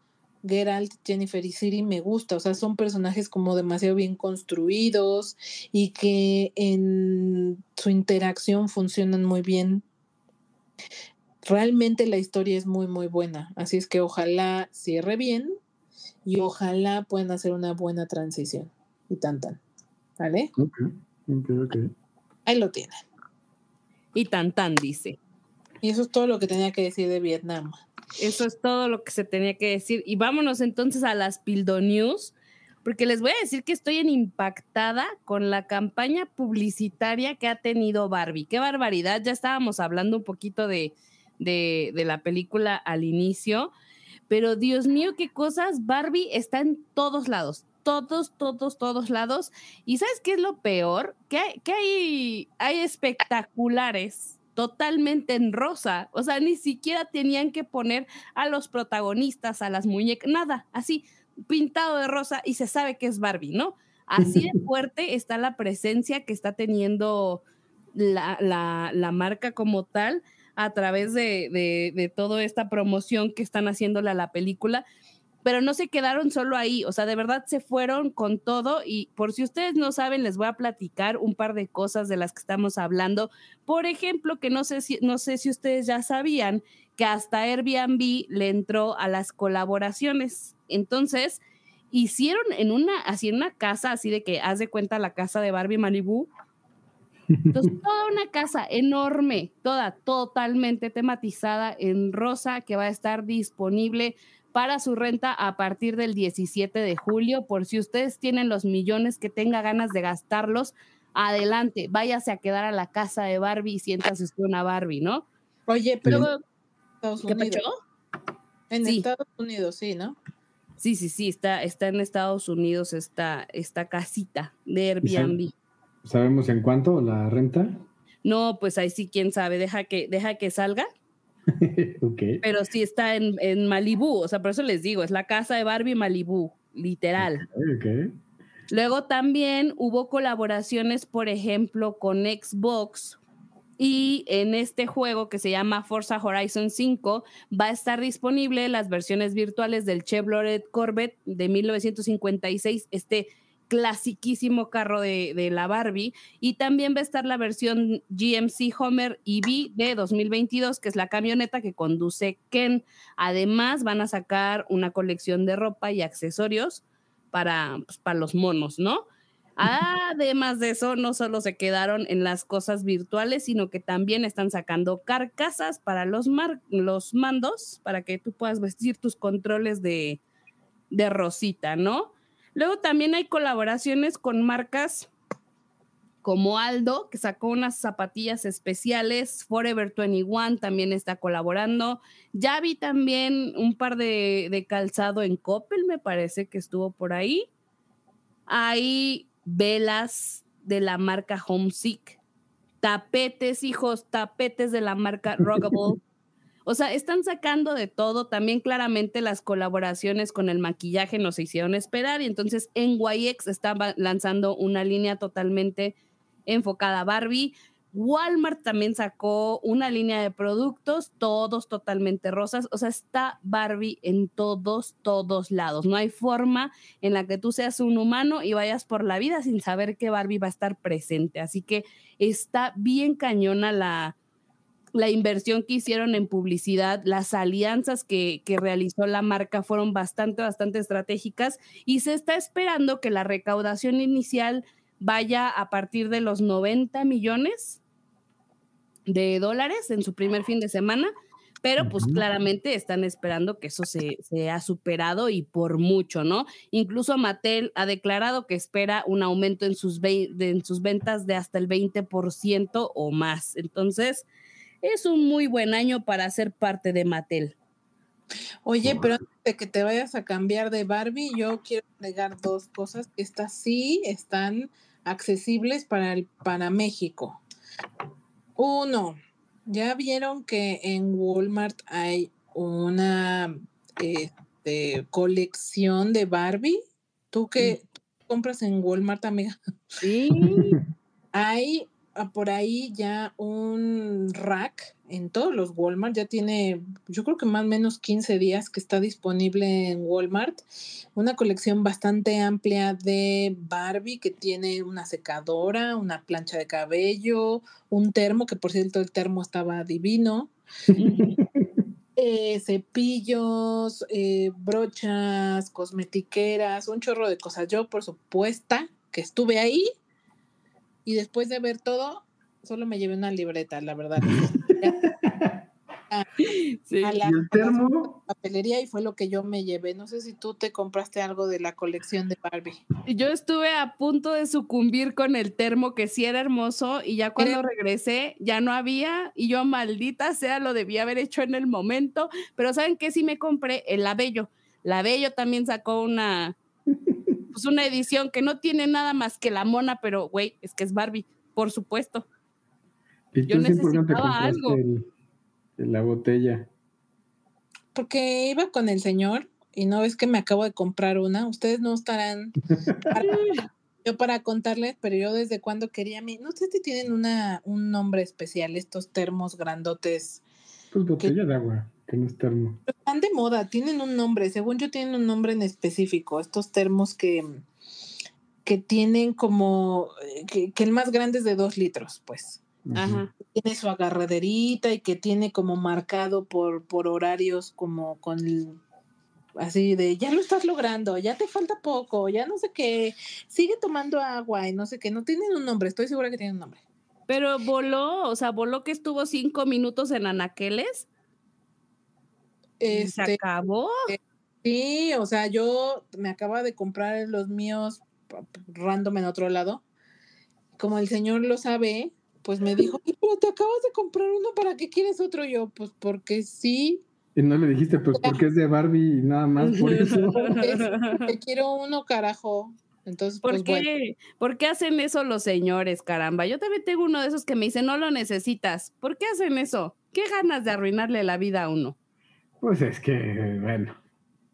Geralt, Jennifer y Siri, me gusta. O sea, son personajes como demasiado bien construidos y que en su interacción funcionan muy bien realmente la historia es muy, muy buena. Así es que ojalá cierre bien y ojalá puedan hacer una buena transición. Y tan, tan. ¿Vale? Ok, ok, ok. Ahí lo tienen. Y tan tan dice. Y eso es todo lo que tenía que decir de Vietnam. Eso es todo lo que se tenía que decir. Y vámonos entonces a las Pildo News, porque les voy a decir que estoy en impactada con la campaña publicitaria que ha tenido Barbie. Qué barbaridad. Ya estábamos hablando un poquito de, de, la película al inicio, pero Dios mío, qué cosas. Barbie está en todos lados. Todos, todos, todos lados. ¿Y sabes qué es lo peor? Que hay espectaculares totalmente en rosa. O sea, ni siquiera tenían que poner a los protagonistas, a las muñecas, nada, así pintado de rosa y se sabe que es Barbie, ¿no? Así de fuerte está la presencia que está teniendo la, la, la marca como tal a través de, de, de toda esta promoción que están haciéndole a la película pero no se quedaron solo ahí, o sea, de verdad se fueron con todo y por si ustedes no saben, les voy a platicar un par de cosas de las que estamos hablando. Por ejemplo, que no sé si, no sé si ustedes ya sabían que hasta Airbnb le entró a las colaboraciones. Entonces, hicieron en una, así en una casa, así de que haz de cuenta la casa de Barbie Malibu. Entonces, toda una casa enorme, toda totalmente tematizada en rosa que va a estar disponible para su renta a partir del 17 de julio. Por si ustedes tienen los millones que tenga ganas de gastarlos, adelante, váyase a quedar a la casa de Barbie y siéntase usted una Barbie, ¿no? Oye, pero Luego, en Estados ¿qué Unidos. pasó? En Sí. Estados Unidos, sí, ¿no? Sí, sí, sí, está, está en Estados Unidos esta, esta casita de Airbnb. ¿Sabemos en cuánto la renta? No, pues ahí sí, quién sabe, deja que, deja que salga, ok. pero sí está en, en Malibú, o sea, por eso les digo, es la casa de Barbie Malibú, literal. Ok. Luego también hubo colaboraciones, por ejemplo, con Xbox. Y en este juego que se llama Forza Horizon 5 va a estar disponible las versiones virtuales del Chevrolet Corvette de 1956, este clasiquísimo carro de, de, la Barbie. Y también va a estar la versión GMC Homer EV de 2022, que es la camioneta que conduce Ken. Además, van a sacar una colección de ropa y accesorios para, pues, para los monos, ¿no? Además de eso, no solo se quedaron en las cosas virtuales, sino que también están sacando carcasas para los, los mandos, para que tú puedas vestir tus controles de, de rosita, ¿no? Luego también hay colaboraciones con marcas como Aldo, que sacó unas zapatillas especiales. Forever 21 también está colaborando. Ya vi también un par de, de calzado en Coppel, me parece que estuvo por ahí. Hay velas de la marca Homesick, tapetes, hijos, tapetes de la marca Rockable. O sea, están sacando de todo. También claramente las colaboraciones con el maquillaje nos hicieron esperar y entonces NYX está lanzando una línea totalmente enfocada a Barbie. Walmart también sacó una línea de productos, todos totalmente rosas. O sea, está Barbie en todos, todos lados. No hay forma en la que tú seas un humano y vayas por la vida sin saber que Barbie va a estar presente. Así que está bien cañona la, la inversión que hicieron en publicidad, las alianzas que, que, realizó la marca fueron bastante, bastante estratégicas y se está esperando que la recaudación inicial vaya a partir de los 90 millones de dólares en su primer fin de semana, pero pues claramente están esperando que eso se, se ha superado y por mucho, ¿no? Incluso Mattel ha declarado que espera un aumento en sus, en sus ventas de hasta el 20% o más. Entonces, es un muy buen año para ser parte de Mattel. Oye, pero antes de que te vayas a cambiar de Barbie, yo quiero agregar dos cosas. Estas sí están accesibles para, el, para México. Uno, ya vieron que en Walmart hay una este, colección de Barbie. ¿Tú qué compras en Walmart, amiga? Sí. hay por ahí ya un rack en todos los Walmart, ya tiene, yo creo que más o menos 15 días que está disponible en Walmart, una colección bastante amplia de Barbie que tiene una secadora, una plancha de cabello, un termo, que por cierto el termo estaba divino. eh, cepillos, eh, brochas, cosmetiqueras, un chorro de cosas. Yo, por supuesto, que estuve ahí y después de ver todo, solo me llevé una libreta, la verdad. a, sí. a la, ¿Y el termo? papelería y fue lo que yo me llevé. No sé si tú te compraste algo de la colección de Barbie. Yo estuve a punto de sucumbir con el termo que sí era hermoso y ya cuando regresé ya no había y yo maldita sea lo debía haber hecho en el momento, pero ¿saben qué? Sí me compré el Labello. Labello también sacó una pues una edición que no tiene nada más que la mona, pero güey, es que es Barbie, por supuesto. ¿Y Yo tú necesitaba algo. el- el- la botella? Porque iba con el señor y no ves que me acabo de comprar una. Ustedes no estarán para- yo para contarles, pero yo desde cuando quería mi, no sé si tienen una un nombre especial estos termos grandotes. Pues botella de agua, que no es termo. Están de moda, tienen un nombre, según yo tienen un nombre en específico, estos termos que que tienen como eh, que, que el más grande es de dos litros, pues. Ajá. tiene su agarraderita y que tiene como marcado por, por horarios como con el- así de ya lo estás logrando, ya te falta poco, ya no sé qué, sigue tomando agua y no sé qué, no tienen un nombre, estoy segura que tienen un nombre. Pero voló, o sea, voló que estuvo cinco minutos en anaqueles y se Este, acabó. sí, o sea, yo me acaba de comprar los míos random en otro lado. Como el señor lo sabe, pues me dijo, "Ay, pero te acabas de comprar uno, ¿para qué quieres otro? Yo, pues porque sí, Y no le dijiste, pues porque es de Barbie y nada más por eso. te quiero uno, carajo. Entonces, ¿Por pues qué? bueno. ¿Por qué hacen eso los señores, caramba? Yo también tengo uno de esos que me dice, no lo necesitas. ¿Por qué hacen eso? ¿Qué ganas de arruinarle la vida a uno? Pues es que, bueno.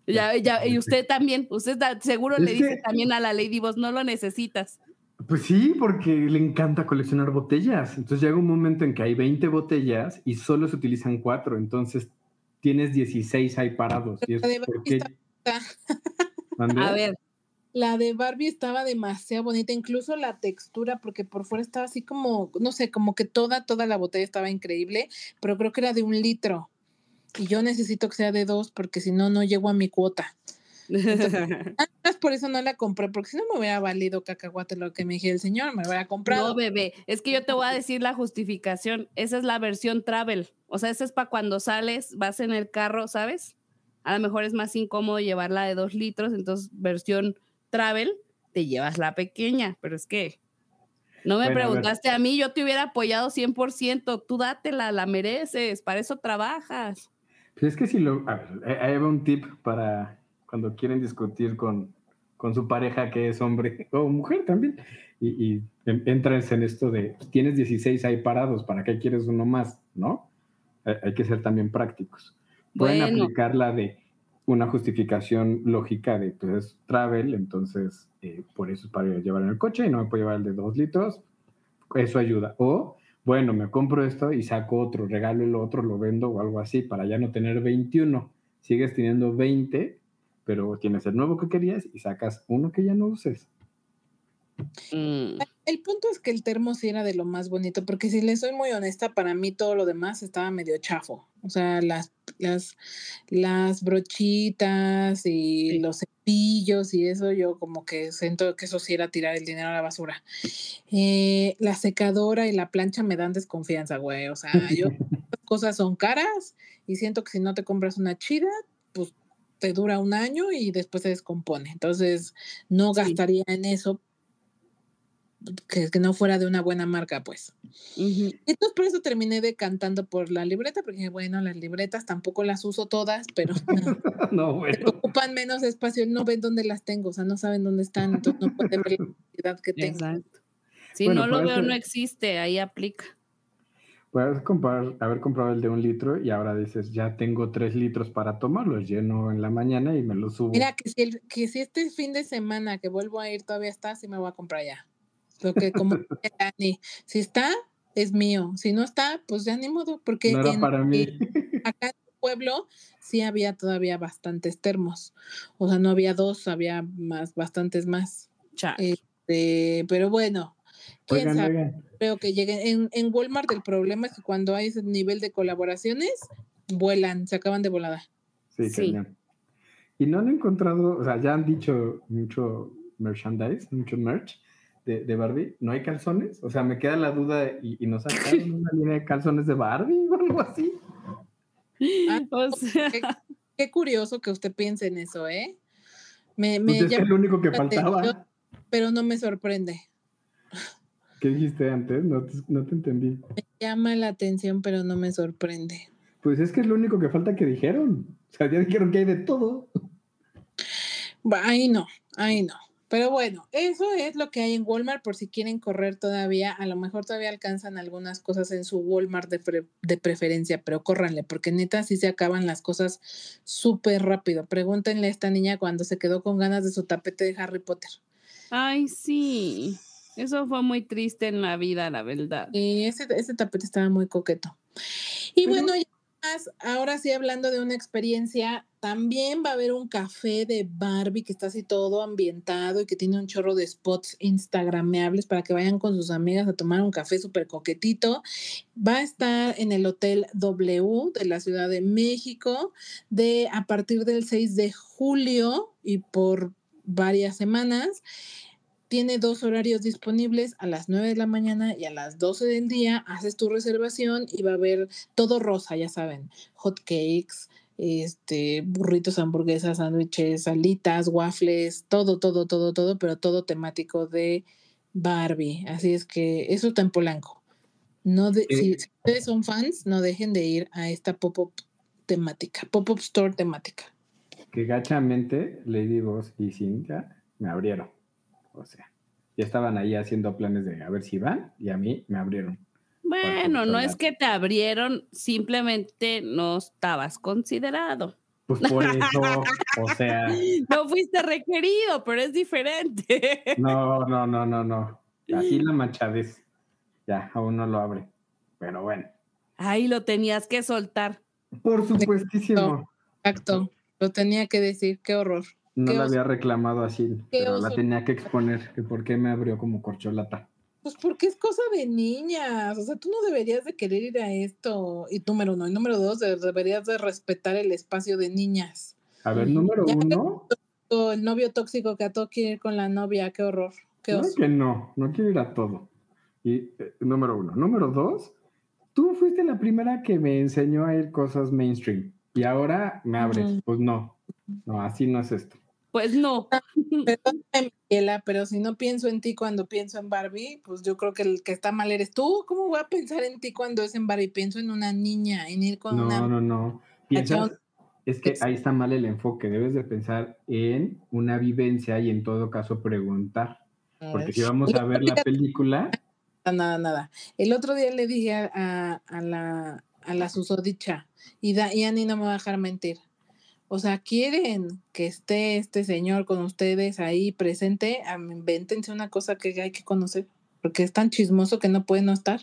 Ya, ya, y usted también, usted da- seguro Es le dice que- también a la Lady Boss, no lo necesitas. Pues sí, porque le encanta coleccionar botellas. Entonces llega un momento en que hay 20 botellas y solo se utilizan cuatro. Entonces tienes 16 ahí parados. Y es La de porque... Barbie está- ¿Mande? A ver, La de Barbie estaba demasiado bonita, incluso la textura, porque por fuera estaba así como, no sé, como que toda, toda la botella estaba increíble, pero creo que era de un litro. Y yo necesito que sea de dos, porque si no, no llego a mi cuota. Nada más por eso no la compré, porque si no me hubiera valido cacahuate lo que me dije el señor, me hubiera comprado. no, bebé, es que yo te voy a decir la justificación. Esa es la versión travel. O sea, esa es para cuando sales, vas en el carro, ¿sabes? A lo mejor es más incómodo llevarla de dos litros, entonces versión travel, te llevas la pequeña, pero es que No me Bueno, a preguntaste a, mí, yo te hubiera apoyado 100%. Tú dátela, la mereces, para eso trabajas. Pues es que si lo. A ver, eh, ahí va un tip para cuando quieren discutir con, con su pareja que es hombre o mujer también. Y, y en- entras en esto de pues, tienes 16 ahí parados, ¿para qué quieres uno más? ¿No? Hay, hay que ser también prácticos. Pueden Bueno. aplicar la de una justificación lógica de pues es travel, entonces eh, por eso es para llevar en el coche y no me puedo llevar el de dos litros. Eso ayuda. O bueno, me compro esto y saco otro, regalo el otro, lo vendo o algo así, para ya no tener 21. Sigues teniendo 20, pero tienes el nuevo que querías y sacas uno que ya no uses. Mm, El punto es que el termo sí era de lo más bonito, porque si le soy muy honesta, para mí todo lo demás estaba medio chafo. O sea, las, las, las brochitas y Sí. los cepillos y eso, yo como que siento que eso sí era tirar el dinero a la basura. Eh, la secadora y la plancha me dan desconfianza, güey. O sea, yo, las cosas son caras y siento que si no te compras una chida, pues te dura un año y después se descompone. Entonces, no Sí. gastaría en eso que, que no fuera de una buena marca, pues. Entonces, por eso terminé decantando por la libreta, porque bueno, las libretas tampoco las uso todas, pero no, bueno. ocupan menos espacio, no ven dónde las tengo, o sea, no saben dónde están, entonces no pueden ver la cantidad que tengo. Exacto. Si Bueno, no lo veo, eso- no existe, ahí aplica. Puedes comprar, haber comprado el de un litro y ahora dices, ya tengo tres litros para tomar, los lleno en la mañana y me los subo. Mira, que si, el- que si este fin de semana que vuelvo a ir todavía está, sí me voy a comprar ya. Lo que como dice Dani, si está, es mío. Si no está, pues ya ni modo, porque no era en- para mí. acá en el pueblo sí había todavía bastantes termos. O sea, no había dos, había más, bastantes más. Este, pero bueno, quién Oigan, sabe, oigan, creo que lleguen. En, en Walmart el problema es que cuando hay ese nivel de colaboraciones, vuelan, se acaban de volada. Sí, Sí. cañón. Y no han encontrado, o sea, ya han dicho mucho merchandise, mucho merch de, de Barbie. ¿No hay calzones? O sea, me queda la duda y, y no sacaron una línea de calzones de Barbie o algo así. Ah, O sea, Qué, qué curioso que usted piense en eso, ¿eh? Me, Pues me es que llama es lo único que faltaba. pero no me sorprende. ¿Qué dijiste antes? No te, no te entendí. Me llama la atención, pero no me sorprende. Pues es que es lo único que falta que dijeron. O sea, ya dijeron que hay de todo. Ahí no, ahí no. Pero bueno, eso es lo que hay en Walmart por si quieren correr todavía. A lo mejor todavía alcanzan algunas cosas en su Walmart de, pre- de preferencia, pero córranle, porque neta sí se acaban las cosas súper rápido. Pregúntenle a esta niña cuando se quedó con ganas de su tapete de Harry Potter. ay, sí. Eso fue muy triste en la vida, la verdad. Y ese, ese tapete estaba muy coqueto. Y Pero- bueno, ya ahora sí hablando de una experiencia, también va a haber un café de Barbie que está así todo ambientado y que tiene un chorro de spots instagrameables para que vayan con sus amigas a tomar un café súper coquetito. Va a estar en el Hotel W de la Ciudad de México de a partir del 6 de julio y por varias semanas. Tiene dos horarios disponibles a las 9 de la mañana y a las 12 del día. Haces tu reservación y va a haber todo rosa, ya saben, hot cakes, este, burritos, hamburguesas, sándwiches, alitas, waffles, todo, todo, todo, todo, pero todo temático de Barbie. Así es que eso está en Polanco. No de- si, si ustedes son fans, no dejen de ir a esta pop-up temática, pop-up store temática. Que gachamente Lady Boss y Cynthia me abrieron. O sea, ya estaban ahí haciendo planes de a ver si van y a mí me abrieron. Bueno, no es que te abrieron, simplemente no estabas considerado. Pues por eso, o sea, No fuiste requerido, pero es diferente. no, no, no, no, no. Así la manchadez. Ya, aún no lo abre. Pero bueno, Ahí lo tenías que soltar. por supuestísimo. Exacto, lo tenía que decir, qué horror. No la había reclamado así, pero la tenía que exponer, que por qué me abrió como corcholata. Pues porque es cosa de niñas, o sea, tú no deberías de querer ir a esto. Y número uno, y número dos, de- deberías de respetar el espacio de niñas. A ver, número Ya uno, el novio tóxico que a todo quiere ir con la novia, qué horror, qué que no, no quiero ir a todo. Y eh, número uno. Número dos, tú fuiste la primera que me enseñó a ir cosas mainstream y ahora me abres. Pues no, no, así no es esto. Pues no. Perdóname, Miquela, pero si no pienso en ti cuando pienso en Barbie, pues yo creo que el que está mal eres tú. ¿Cómo voy a pensar en ti cuando es en Barbie? Pienso en una niña, en ir con No, una... no, no. Piensas, John- es que ahí está mal el enfoque. Debes de pensar en una vivencia y en todo caso preguntar. Porque si vamos a ver la película, Nada, nada. El otro día le dije a, a- a la, a la susodicha, y, da, y Ani no me va a dejar mentir. O sea, quieren que esté este señor con ustedes ahí presente, invéntense una cosa que hay que conocer, porque es tan chismoso que no puede no estar.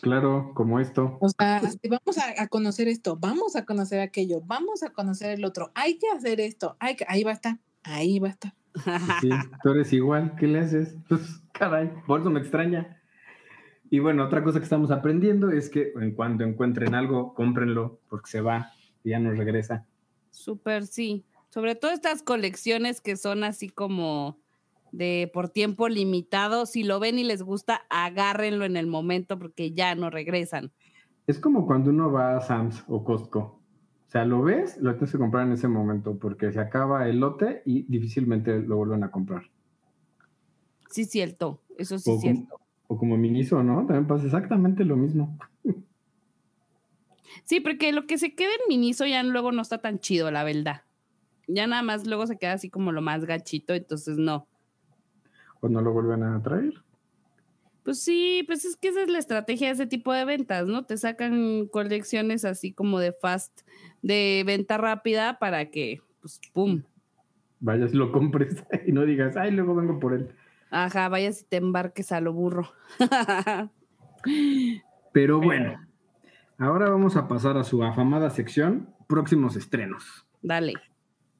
claro, como esto. O sea, vamos a, a conocer esto, vamos a conocer aquello, vamos a conocer el otro, hay que hacer esto, hay que, ahí va a estar, ahí va a estar. Sí, tú eres igual, ¿qué le haces? Pues, caray, por eso me extraña. Y bueno, otra cosa que estamos aprendiendo es que en cuando encuentren algo, cómprenlo, porque se va y ya no regresa. Súper sí. Sobre todo estas colecciones que son así como de por tiempo limitado. Si lo ven y les gusta, agárrenlo en el momento porque ya no regresan. Es como cuando uno va a Sam's o Costco. O sea, lo ves, lo tienes que comprar en ese momento, porque se acaba el lote y difícilmente lo vuelven a comprar. Sí, cierto. Eso sí O es como- cierto. O como Miniso, ¿no? También pasa exactamente lo mismo. Sí, porque lo que se queda en Miniso ya luego no está tan chido, la verdad. Ya nada más luego se queda así como lo más gachito, entonces no. O no lo vuelven a traer. Pues sí, pues es que esa es la estrategia de ese tipo de ventas, ¿no? Te sacan colecciones así como de fast, de venta rápida para que, pues, pum. Vayas y lo compres y no digas, ay, luego vengo por él. Ajá, vayas y te embarques a lo burro. Pero bueno, ahora vamos a pasar a su afamada sección, próximos estrenos. Dale.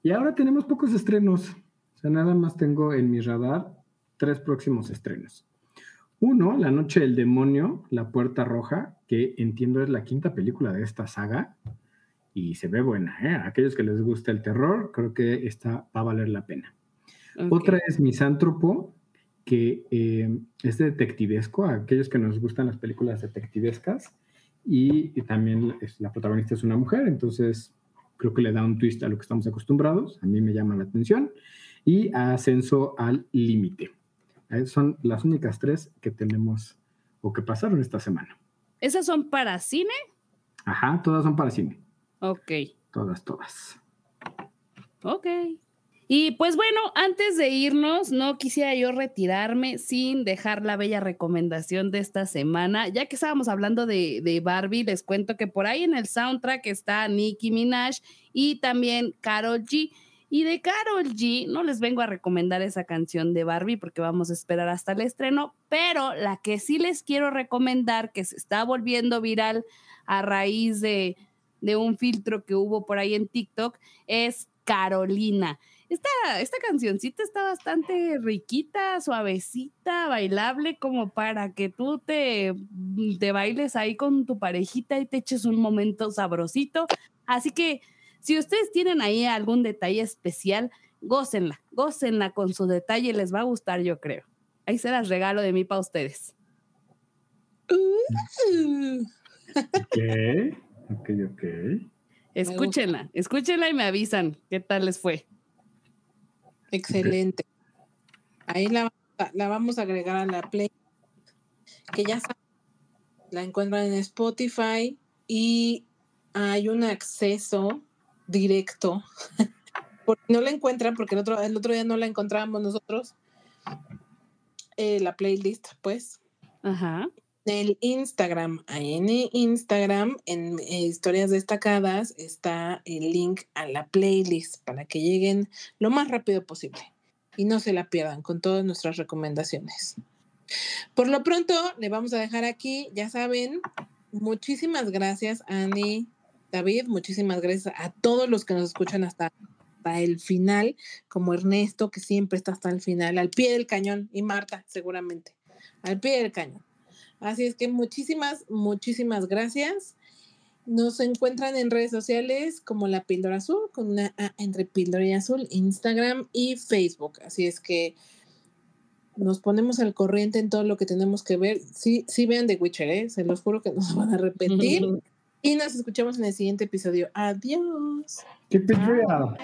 Y ahora tenemos pocos estrenos. O sea, nada más tengo en mi radar tres próximos estrenos. Uno, La Noche del Demonio, La Puerta Roja, que entiendo es la quinta película de esta saga. Y se ve buena, ¿eh? A aquellos que les gusta el terror, creo que esta va a valer la pena. Otra es Misántropo, que eh, es detectivesco, a aquellos que nos gustan las películas detectivescas. Y, y también es- la protagonista es una mujer, entonces creo que le da un twist a lo que estamos acostumbrados. A mí me llama la atención. Y Ascenso al Límite. Eh, Son las únicas tres que tenemos o que pasaron esta semana. ¿Esas son para cine? Ajá, todas son para cine. Ok. Todas, todas. Ok. Y pues bueno, antes de irnos, no quisiera yo retirarme sin dejar la bella recomendación de esta semana. Ya que estábamos hablando de, de Barbie, les cuento que por ahí en el soundtrack está Nicki Minaj y también Carol G. Y de Carol G, no les vengo a recomendar esa canción de Barbie porque vamos a esperar hasta el estreno, pero la que sí les quiero recomendar, que se está volviendo viral a raíz de, de un filtro que hubo por ahí en TikTok, es Carolina. Esta, esta cancioncita está bastante riquita, suavecita, bailable, como para que tú te, te bailes ahí con tu parejita y te eches un momento sabrosito. Así que si ustedes tienen ahí algún detalle especial, gócenla, gócenla con su detalle, les va a gustar, yo creo. Ahí se las regalo de mí para ustedes. Ok, ok, ok. Escúchenla, escúchenla y me avisan qué tal les fue. Excelente. Ahí la, la vamos a agregar a la play. Que ya saben, la encuentran en Spotify y hay un acceso directo. Porque no la encuentran, porque el otro, el otro día no la encontrábamos nosotros. eh, la playlist, pues. Ajá. El Instagram. En Instagram, en eh, historias destacadas, está el link a la playlist para que lleguen lo más rápido posible y no se la pierdan con todas nuestras recomendaciones. Por lo pronto, le vamos a dejar aquí, ya saben, muchísimas gracias, Ani, David, muchísimas gracias a todos los que nos escuchan hasta el final, como Ernesto, que siempre está hasta el final, al pie del cañón, y Marta, seguramente, al pie del cañón. Así es que muchísimas, muchísimas gracias. Nos encuentran en redes sociales como La Píldora Azul, con una A entre Píldora y Azul, Instagram y Facebook. Así es que nos ponemos al corriente en todo lo que tenemos que ver. Sí, sí vean The Witcher, ¿eh? se los juro que nos van a repetir. y nos escuchamos en el siguiente episodio. Adiós. Keep it real.